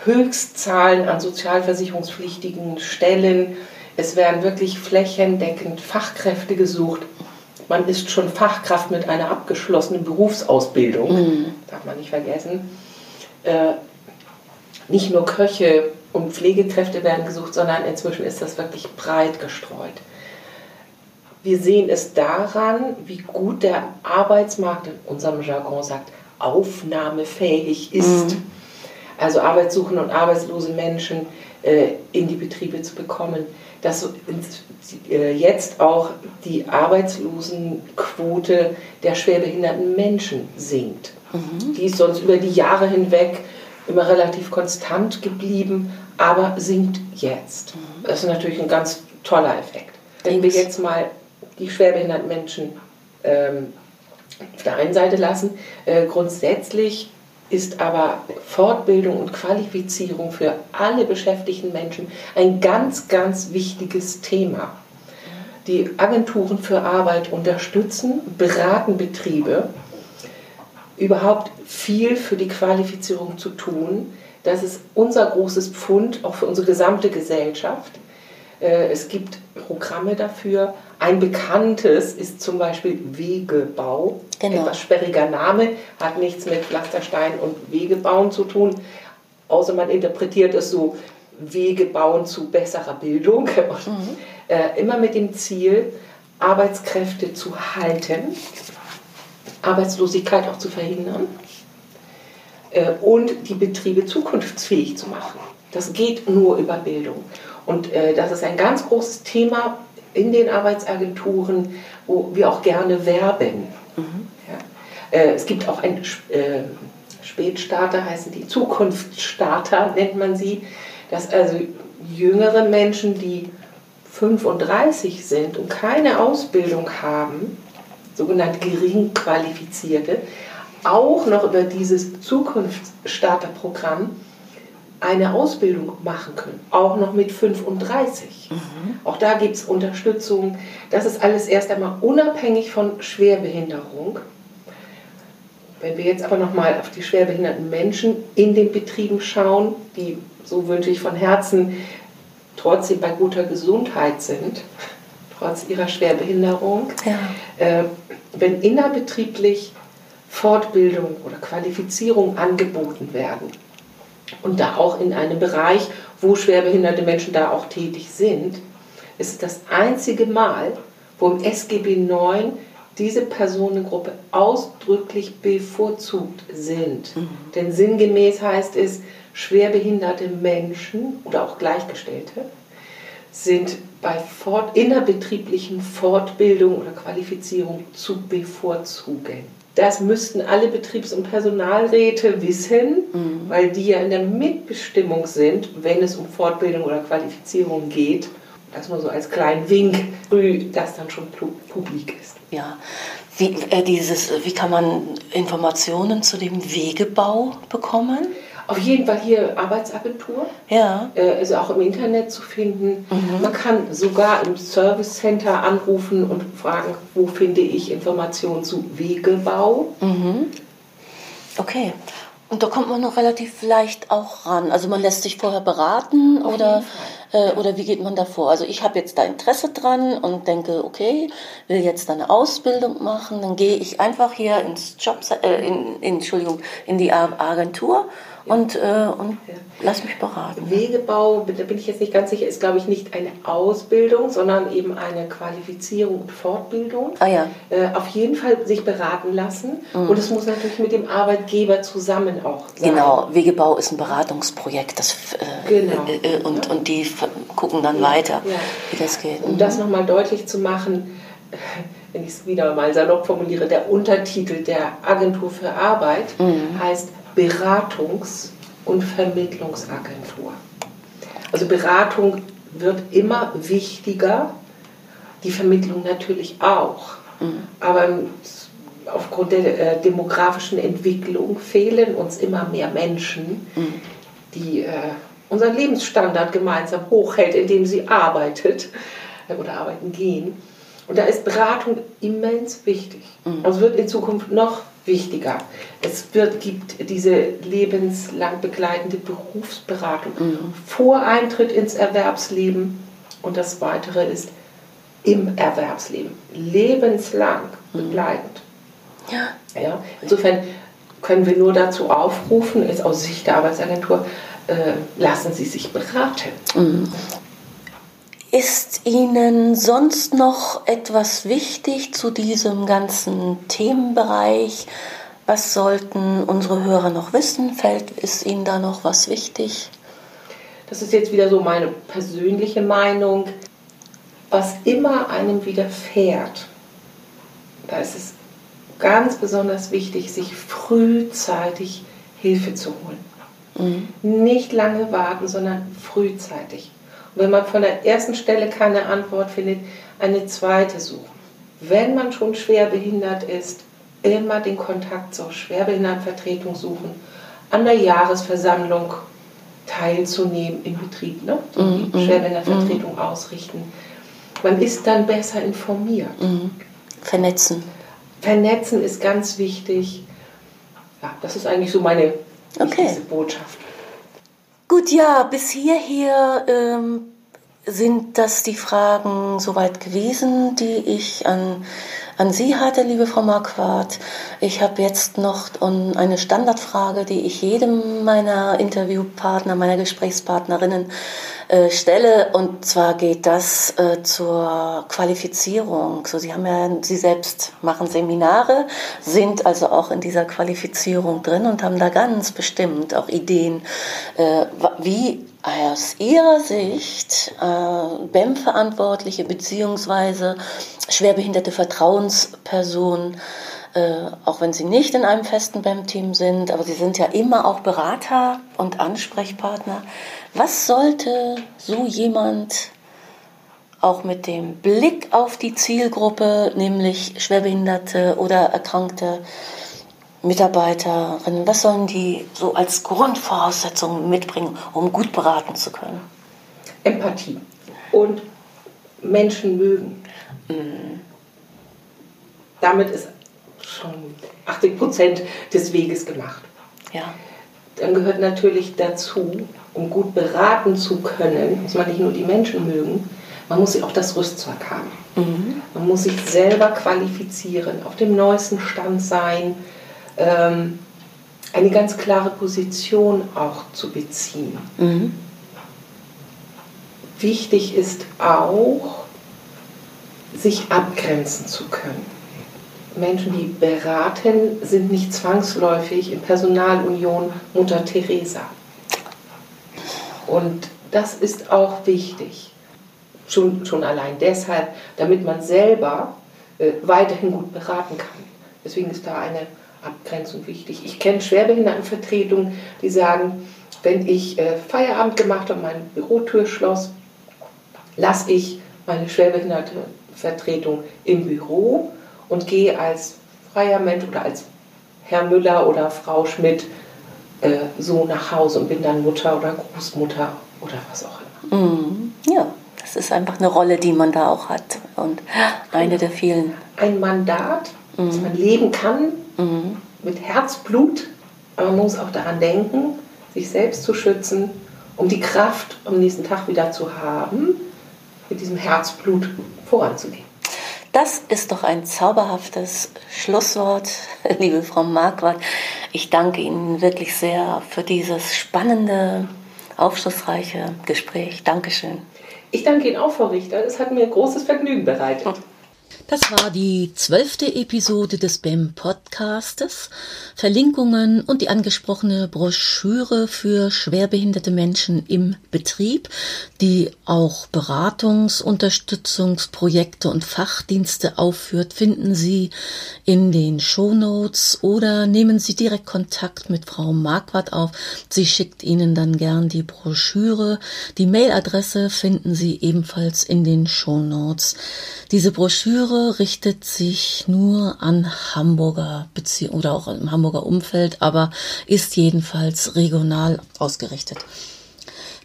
S2: Höchstzahlen an sozialversicherungspflichtigen Stellen. Es werden wirklich flächendeckend Fachkräfte gesucht. Man ist schon Fachkraft mit einer abgeschlossenen Berufsausbildung, mhm. darf man nicht vergessen. Äh, nicht nur Köche und Pflegekräfte werden gesucht, sondern inzwischen ist das wirklich breit gestreut. Wir sehen es daran, wie gut der Arbeitsmarkt in unserem Jargon sagt, aufnahmefähig ist. Mhm. Also arbeitssuchende und arbeitslose Menschen äh, in die Betriebe zu bekommen. Dass äh, jetzt auch die Arbeitslosenquote der schwerbehinderten Menschen sinkt. Mhm. Die ist sonst über die Jahre hinweg immer relativ konstant geblieben, aber sinkt jetzt. Mhm. Das ist natürlich ein ganz toller Effekt. Wenn wir jetzt mal die schwerbehinderten Menschen ähm, auf der einen Seite lassen. Äh, grundsätzlich ist aber Fortbildung und Qualifizierung für alle beschäftigten Menschen ein ganz, ganz wichtiges Thema. Die Agenturen für Arbeit unterstützen, beraten Betriebe, überhaupt viel für die Qualifizierung zu tun. Das ist unser großes Pfund, auch für unsere gesamte Gesellschaft. Äh, es gibt Programme dafür. Ein bekanntes ist zum Beispiel Wegebau. Genau. Etwas sperriger Name, hat nichts mit Pflasterstein und Wegebauen zu tun, außer man interpretiert es so, Wege bauen zu besserer Bildung. *laughs* Mhm. Äh, immer mit dem Ziel, Arbeitskräfte zu halten, Arbeitslosigkeit auch zu verhindern äh, und die Betriebe zukunftsfähig zu machen. Das geht nur über Bildung. Und äh, das ist ein ganz großes Thema in den Arbeitsagenturen, wo wir auch gerne werben. Mhm. Ja. Äh, es gibt auch ein äh, Spätstarter, heißen die Zukunftsstarter, nennt man sie. dass also jüngere Menschen, die 35 sind und keine Ausbildung haben, sogenannte gering qualifizierte, auch noch über dieses Zukunftsstarterprogramm eine Ausbildung machen können, auch noch mit 35. Mhm. Auch da gibt es Unterstützung. Das ist alles erst einmal unabhängig von Schwerbehinderung. Wenn wir jetzt aber nochmal auf die schwerbehinderten Menschen in den Betrieben schauen, die, so wünsche ich von Herzen, trotzdem bei guter Gesundheit sind, *laughs* trotz ihrer Schwerbehinderung, ja. äh, wenn innerbetrieblich Fortbildung oder Qualifizierung angeboten werden und da auch in einem Bereich, wo schwerbehinderte Menschen da auch tätig sind, ist es das einzige Mal, wo im SGB 9 diese Personengruppe ausdrücklich bevorzugt sind. Mhm. Denn sinngemäß heißt es, schwerbehinderte Menschen oder auch Gleichgestellte sind bei fort, innerbetrieblichen Fortbildung oder Qualifizierung zu bevorzugen. Das müssten alle Betriebs- und Personalräte wissen, mhm. weil die ja in der Mitbestimmung sind, wenn es um Fortbildung oder Qualifizierung geht. Das nur so als kleinen Wink, früh, das dann schon publik ist.
S1: Ja, wie, äh, dieses, wie kann man Informationen zu dem Wegebau bekommen?
S2: Auf jeden Fall hier Arbeitsagentur. Ja. Äh, ist auch im Internet zu finden. Mhm. Man kann sogar im Service Center anrufen und fragen, wo finde ich Informationen zu Wegebau.
S1: Mhm. Okay. Und da kommt man noch relativ leicht auch ran. Also man lässt sich vorher beraten oder, äh, oder wie geht man da vor? Also ich habe jetzt da Interesse dran und denke, okay, will jetzt eine Ausbildung machen, dann gehe ich einfach hier ins Job, äh, in, in, Entschuldigung, in die Agentur und, äh, und ja. lass mich beraten.
S2: Wegebau, da bin ich jetzt nicht ganz sicher, ist glaube ich nicht eine Ausbildung, sondern eben eine Qualifizierung und Fortbildung.
S1: Ah ja.
S2: Äh, auf jeden Fall sich beraten lassen mhm. und es muss natürlich mit dem Arbeitgeber zusammen auch
S1: sein. Genau, Wegebau ist ein Beratungsprojekt das, äh, genau. Äh, äh, und, ja. und die gucken dann ja. weiter, wie das geht.
S2: Um mhm. das nochmal deutlich zu machen, wenn ich es wieder mal salopp formuliere, der Untertitel der Agentur für Arbeit mhm. heißt Beratungs- und Vermittlungsagentur. Also Beratung wird immer wichtiger, die Vermittlung natürlich auch. Mhm. Aber aufgrund der äh, demografischen Entwicklung fehlen uns immer mehr Menschen, mhm. die äh, unseren Lebensstandard gemeinsam hochhält, indem sie arbeitet äh, oder arbeiten gehen. Und da ist Beratung immens wichtig. Mhm. Also wird in Zukunft noch wichtiger. Es wird, gibt diese lebenslang begleitende Berufsberatung mhm. vor Eintritt ins Erwerbsleben und das Weitere ist im Erwerbsleben. Lebenslang mhm. begleitend. Ja. Ja, insofern können wir nur dazu aufrufen, ist aus Sicht der Arbeitsagentur, äh, lassen Sie sich beraten. Mhm.
S1: Ist Ihnen sonst noch etwas wichtig zu diesem ganzen Themenbereich? Was sollten unsere Hörer noch wissen? Fällt, ist Ihnen da noch was wichtig?
S2: Das ist jetzt wieder so meine persönliche Meinung. Was immer einem widerfährt, da ist es ganz besonders wichtig, sich frühzeitig Hilfe zu holen. Mhm. Nicht lange warten, sondern frühzeitig wenn man von der ersten Stelle keine Antwort findet, eine zweite suchen. Wenn man schon schwer behindert ist, immer den Kontakt zur Schwerbehindertenvertretung suchen, an der Jahresversammlung teilzunehmen im Betrieb, ne? die mm, mm, Schwerbehindertenvertretung mm. ausrichten. Man ist dann besser informiert.
S1: Mm. Vernetzen.
S2: Vernetzen ist ganz wichtig. Ja, das ist eigentlich so meine okay. Botschaft.
S1: Gut, ja, bis hierher ähm, sind das die Fragen soweit gewesen, die ich an, an Sie hatte, liebe Frau Marquardt. Ich habe jetzt noch eine Standardfrage, die ich jedem meiner Interviewpartner, meiner Gesprächspartnerinnen äh, stelle. Und zwar geht das äh, zur Qualifizierung. So, Sie haben ja, Sie selbst machen Seminare, sind also auch in dieser Qualifizierung drin und haben da ganz bestimmt auch Ideen, äh, wie aus Ihrer Sicht äh, BEM-Verantwortliche bzw. schwerbehinderte Vertrauenspersonen äh, auch wenn sie nicht in einem festen BEM-Team sind, aber sie sind ja immer auch Berater und Ansprechpartner. Was sollte so jemand auch mit dem Blick auf die Zielgruppe, nämlich Schwerbehinderte oder Erkrankte, Mitarbeiterinnen, was sollen die so als Grundvoraussetzung mitbringen, um gut beraten zu können?
S2: Empathie und Menschen mögen. Mhm. Damit ist schon 80 Prozent des Weges gemacht.
S1: Ja.
S2: Dann gehört natürlich dazu, um gut beraten zu können, muss man nicht nur die Menschen mögen, man muss auch das Rüstzeug haben. Mhm. Man muss sich selber qualifizieren, auf dem neuesten Stand sein, ähm, eine ganz klare Position auch zu beziehen. Mhm. Wichtig ist auch, sich abgrenzen zu können. Menschen, die beraten, sind nicht zwangsläufig in Personalunion Mutter Teresa. Und das ist auch wichtig. Schon, schon allein deshalb, damit man selber äh, weiterhin gut beraten kann. Deswegen ist da eine Abgrenzung wichtig. Ich kenne Schwerbehindertenvertretungen, die sagen, wenn ich äh, Feierabend gemacht habe, meine Bürotür schloss, lasse ich meine Schwerbehindertenvertretung im Büro und gehe als freier Mensch oder als Herr Müller oder Frau Schmidt äh, so nach Hause und bin dann Mutter oder Großmutter oder was auch immer.
S1: Mm, ja, das ist einfach eine Rolle, die man da auch hat und eine der vielen.
S2: Ein Mandat, mm. das man leben kann mm. mit Herzblut, aber man muss auch daran denken, sich selbst zu schützen, um die Kraft am nächsten Tag wieder zu haben, mit diesem Herzblut voranzugehen.
S1: Das ist doch ein zauberhaftes Schlusswort, *laughs* liebe Frau Marquardt. Ich danke Ihnen wirklich sehr für dieses spannende, aufschlussreiche Gespräch. Dankeschön.
S2: Ich danke Ihnen auch, Frau Richter. Es hat mir großes Vergnügen bereitet. *laughs*
S1: Das war die zwölfte Episode des BEM Podcastes. Verlinkungen und die angesprochene Broschüre für schwerbehinderte Menschen im Betrieb, die auch Beratungs-, Unterstützungsprojekte und Fachdienste aufführt, finden Sie in den Shownotes oder nehmen Sie direkt Kontakt mit Frau Marquardt auf. Sie schickt Ihnen dann gern die Broschüre. Die Mailadresse finden Sie ebenfalls in den Shownotes. Diese Broschüre richtet sich nur an Hamburger Beziehungen oder auch im Hamburger Umfeld, aber ist jedenfalls regional ausgerichtet.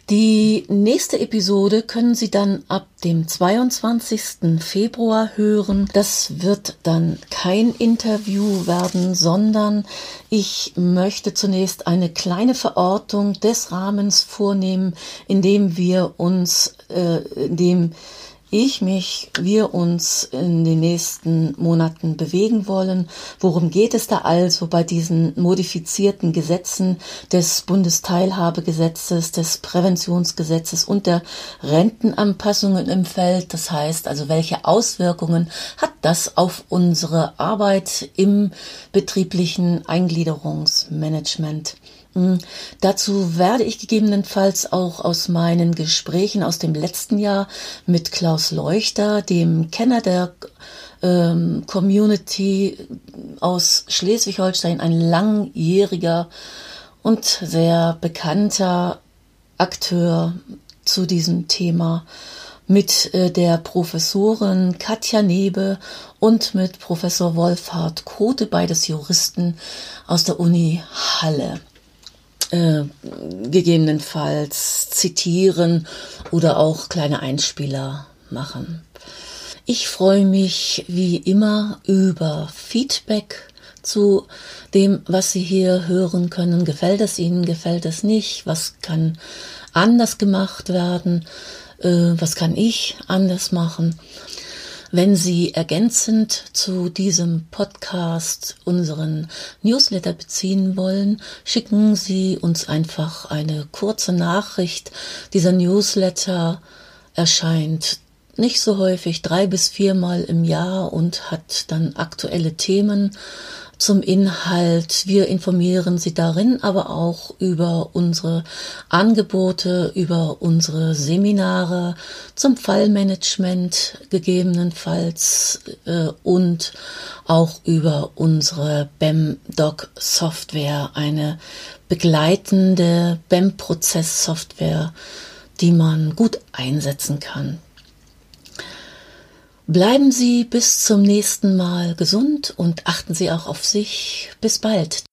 S1: Die nächste Episode können Sie dann ab dem 22. Februar hören. Das wird dann kein Interview werden, sondern ich möchte zunächst eine kleine Verortung des Rahmens vornehmen, in dem wir uns, äh, in dem ich mich, wir uns in den nächsten Monaten bewegen wollen. Worum geht es da also bei diesen modifizierten Gesetzen des Bundesteilhabegesetzes, des Präventionsgesetzes und der Rentenanpassungen im Feld? Das heißt also, welche Auswirkungen hat das auf unsere Arbeit im betrieblichen Eingliederungsmanagement? Hm, dazu werde ich gegebenenfalls auch aus meinen Gesprächen aus dem letzten Jahr mit Klaus Leuchter, dem Kenner der ähm, Community aus Schleswig-Holstein, ein langjähriger und sehr bekannter Akteur zu diesem Thema mit äh, der Professorin Katja Nebe und mit Professor Wolfhard Kote, beides Juristen aus der Uni Halle äh, gegebenenfalls zitieren oder auch kleine Einspieler machen. Ich freue mich wie immer über Feedback zu dem, was Sie hier hören können. Gefällt es Ihnen, gefällt es nicht? Was kann anders gemacht werden? Äh, was kann ich anders machen? Wenn Sie ergänzend zu diesem Podcast unseren Newsletter beziehen wollen, schicken Sie uns einfach eine kurze Nachricht. Dieser Newsletter erscheint nicht so häufig, drei bis viermal im Jahr und hat dann aktuelle Themen zum Inhalt. Wir informieren Sie darin aber auch über unsere Angebote, über unsere Seminare zum Fallmanagement gegebenenfalls äh, und auch über unsere BEM-Doc-Software, eine begleitende BEM-Prozess-Software, die man gut einsetzen kann. Bleiben Sie bis zum nächsten Mal gesund und achten Sie auch auf sich. Bis bald.